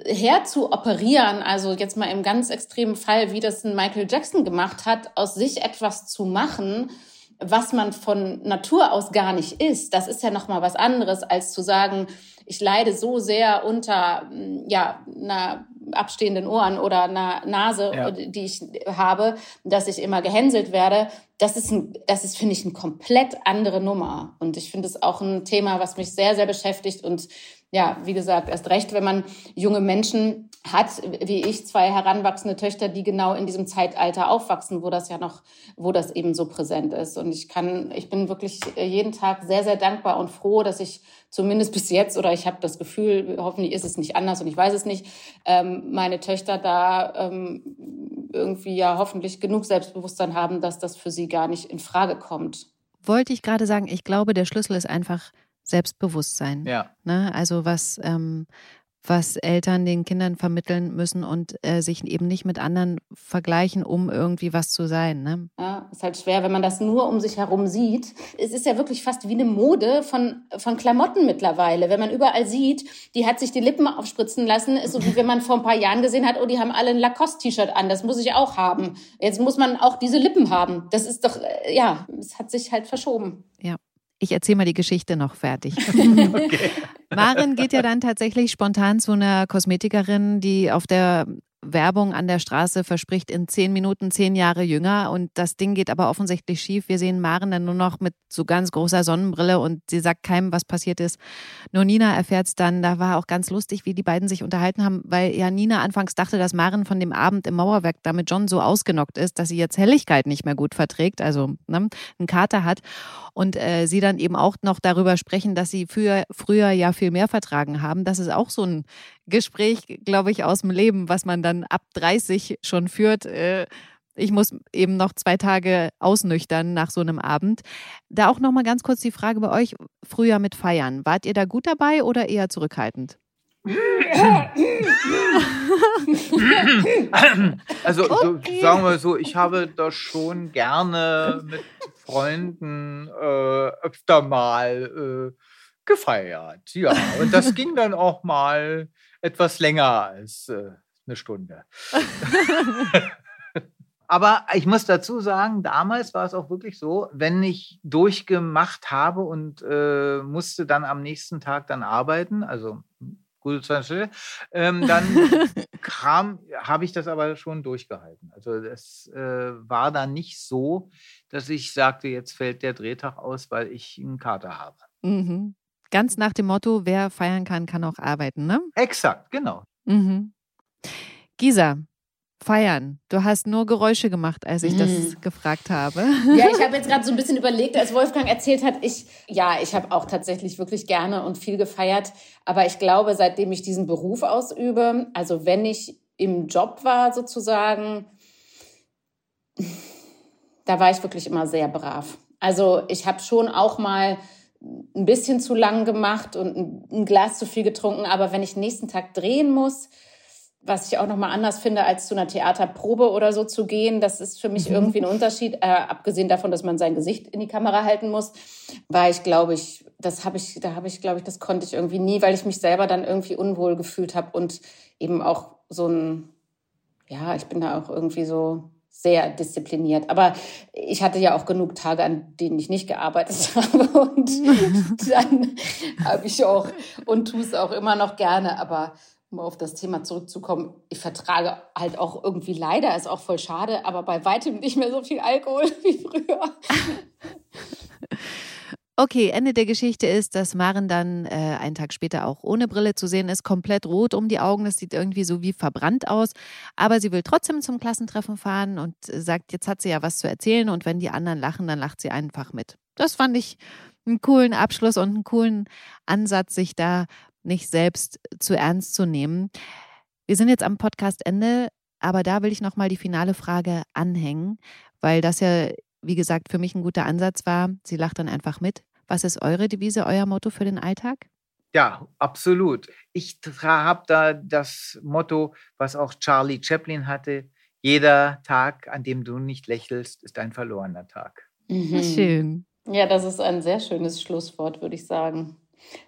herzuoperieren, also jetzt mal im ganz extremen Fall, wie das ein Michael Jackson gemacht hat, aus sich etwas zu machen, was man von Natur aus gar nicht ist, das ist ja noch mal was anderes als zu sagen, ich leide so sehr unter mm, ja einer abstehenden Ohren oder einer Nase, Ja. die ich habe, dass ich immer gehänselt werde. Das ist ein, das ist finde ich eine komplett andere Nummer und ich finde es auch ein Thema, was mich sehr sehr beschäftigt und ja, wie gesagt, erst recht, wenn man junge Menschen hat, wie ich, zwei heranwachsende Töchter, die genau in diesem Zeitalter aufwachsen, wo das ja noch, wo das eben so präsent ist. Und ich kann, ich bin wirklich jeden Tag sehr, sehr dankbar und froh, dass ich zumindest bis jetzt, oder ich habe das Gefühl, hoffentlich ist es nicht anders und ich weiß es nicht, ähm, meine Töchter da ähm, irgendwie ja hoffentlich genug Selbstbewusstsein haben, dass das für sie gar nicht in Frage kommt. Wollte ich gerade sagen, ich glaube, der Schlüssel ist einfach Selbstbewusstsein. Ja. Ne? Also was, ähm, was Eltern den Kindern vermitteln müssen und äh, sich eben nicht mit anderen vergleichen, um irgendwie was zu sein. Ne? Ja, ist halt schwer, wenn man das nur um sich herum sieht. Es ist ja wirklich fast wie eine Mode von, von Klamotten mittlerweile. Wenn man überall sieht, die hat sich die Lippen aufspritzen lassen, ist so wie wenn man vor ein paar Jahren gesehen hat, oh, die haben alle ein Lacoste-T-Shirt an, das muss ich auch haben. Jetzt muss man auch diese Lippen haben. Das ist doch, äh, ja, es hat sich halt verschoben. Ja. Ich erzähle mal die Geschichte noch fertig. *laughs* Okay. Maren geht ja dann tatsächlich spontan zu einer Kosmetikerin, die auf der Werbung an der Straße verspricht in zehn Minuten zehn Jahre jünger und das Ding geht aber offensichtlich schief. Wir sehen Maren dann nur noch mit so ganz großer Sonnenbrille und sie sagt keinem, was passiert ist. Nur Nina erfährt es dann. Da war auch ganz lustig, wie die beiden sich unterhalten haben, weil ja Nina anfangs dachte, dass Maren von dem Abend im Mauerwerk damit John so ausgenockt ist, dass sie jetzt Helligkeit nicht mehr gut verträgt, also ne, einen Kater hat und äh, sie dann eben auch noch darüber sprechen, dass sie früher, früher ja viel mehr vertragen haben. Das ist auch so ein Gespräch, glaube ich, aus dem Leben, was man dann ab 30 schon führt. Äh, ich muss eben noch zwei Tage ausnüchtern nach so einem Abend. Da auch noch mal ganz kurz die Frage bei euch: Früher mit Feiern, wart ihr da gut dabei oder eher zurückhaltend? Also so, sagen wir so, ich habe das schon gerne mit Freunden äh, öfter mal äh, gefeiert. Ja, und das ging dann auch mal etwas länger als äh, eine Stunde. *laughs* Aber ich muss dazu sagen, damals war es auch wirklich so, wenn ich durchgemacht habe und äh, musste dann am nächsten Tag dann arbeiten, also gute zwei Stunden, ähm, dann *laughs* kam, habe ich das aber schon durchgehalten. Also das äh, war dann nicht so, dass ich sagte, jetzt fällt der Drehtag aus, weil ich einen Kater habe. Mhm. Ganz nach dem Motto, wer feiern kann, kann auch arbeiten, ne? Exakt, genau. Mhm. Gisa, feiern. Du hast nur Geräusche gemacht, als ich das Mhm. gefragt habe. Ja, ich *laughs* habe jetzt gerade so ein bisschen überlegt, als Wolfgang erzählt hat, ich, ja, ich habe auch tatsächlich wirklich gerne und viel gefeiert. Aber ich glaube, seitdem ich diesen Beruf ausübe, also wenn ich im Job war sozusagen, da war ich wirklich immer sehr brav. Also ich habe schon auch mal ein bisschen zu lang gemacht und ein- Glas zu viel getrunken. Aber wenn ich nächsten Tag drehen muss, was ich auch noch mal anders finde, als zu einer Theaterprobe oder so zu gehen. Das ist für mich irgendwie ein Unterschied. Äh, abgesehen davon, dass man sein Gesicht in die Kamera halten muss, war ich, glaube ich, das habe ich, da habe ich, glaube ich, das konnte ich irgendwie nie, weil ich mich selber dann irgendwie unwohl gefühlt habe und eben auch so ein, ja, ich bin da auch irgendwie so sehr diszipliniert. Aber ich hatte ja auch genug Tage, an denen ich nicht gearbeitet *laughs* habe. Und *laughs* dann habe ich auch und tue es auch immer noch gerne. Aber um auf das Thema zurückzukommen, ich vertrage halt auch irgendwie leider, ist auch voll schade, aber bei weitem nicht mehr so viel Alkohol *laughs* wie früher. Okay, Ende der Geschichte ist, dass Maren dann äh, einen Tag später auch ohne Brille zu sehen ist, komplett rot um die Augen. Das sieht irgendwie so wie verbrannt aus. Aber sie will trotzdem zum Klassentreffen fahren und sagt, jetzt hat sie ja was zu erzählen und wenn die anderen lachen, dann lacht sie einfach mit. Das fand ich einen coolen Abschluss und einen coolen Ansatz, sich da nicht selbst zu ernst zu nehmen. Wir sind jetzt am Podcastende, aber da will ich nochmal die finale Frage anhängen, weil das ja, wie gesagt, für mich ein guter Ansatz war. Sie lacht dann einfach mit. Was ist eure Devise, euer Motto für den Alltag? Ja, absolut. Ich habe da das Motto, was auch Charlie Chaplin hatte, jeder Tag, an dem du nicht lächelst, ist ein verlorener Tag. Mhm. Schön. Ja, das ist ein sehr schönes Schlusswort, würde ich sagen.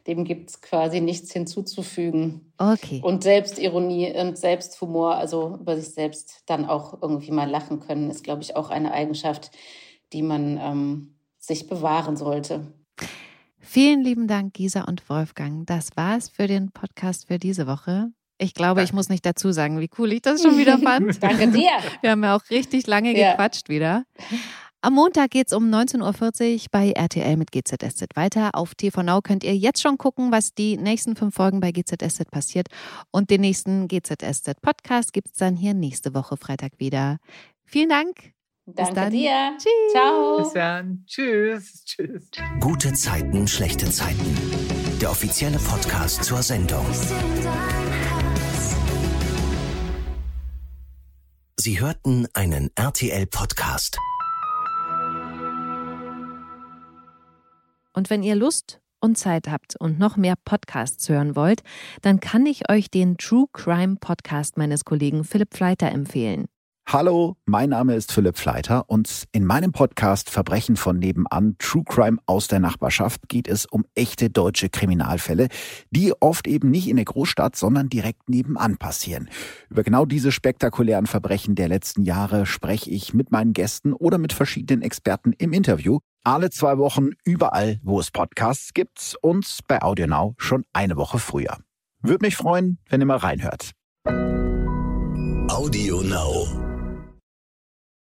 Dem gibt es quasi nichts hinzuzufügen. Okay. Und Selbstironie und Selbsthumor, also über sich selbst dann auch irgendwie mal lachen können, ist, glaube ich, auch eine Eigenschaft, die man ähm, sich bewahren sollte. Vielen lieben Dank, Gisa und Wolfgang. Das war's für den Podcast für diese Woche. Ich glaube, ich muss nicht dazu sagen, wie cool ich das schon wieder *laughs* fand. Danke dir. Wir haben ja auch richtig lange Ja. gequatscht wieder. Am Montag geht's um 19.40 Uhr bei RTL mit GZSZ weiter. Auf TV Now könnt ihr jetzt schon gucken, was die nächsten fünf Folgen bei GZSZ passiert. Und den nächsten GZSZ Podcast gibt's dann hier nächste Woche Freitag wieder. Vielen Dank. Danke dann. dir. Tschüss. Ciao. Bis dann. Tschüss. Tschüss. Gute Zeiten, schlechte Zeiten. Der offizielle Podcast zur Sendung. Sie hörten einen RTL-Podcast. Und wenn ihr Lust und Zeit habt und noch mehr Podcasts hören wollt, dann kann ich euch den True Crime Podcast meines Kollegen Philipp Fleiter empfehlen. Hallo, mein Name ist Philipp Fleiter und in meinem Podcast Verbrechen von nebenan, True Crime aus der Nachbarschaft geht es um echte deutsche Kriminalfälle, die oft eben nicht in der Großstadt, sondern direkt nebenan passieren. Über genau diese spektakulären Verbrechen der letzten Jahre spreche ich mit meinen Gästen oder mit verschiedenen Experten im Interview. Alle zwei Wochen überall, wo es Podcasts gibt und bei AudioNow schon eine Woche früher. Würde mich freuen, wenn ihr mal reinhört. Audio Now.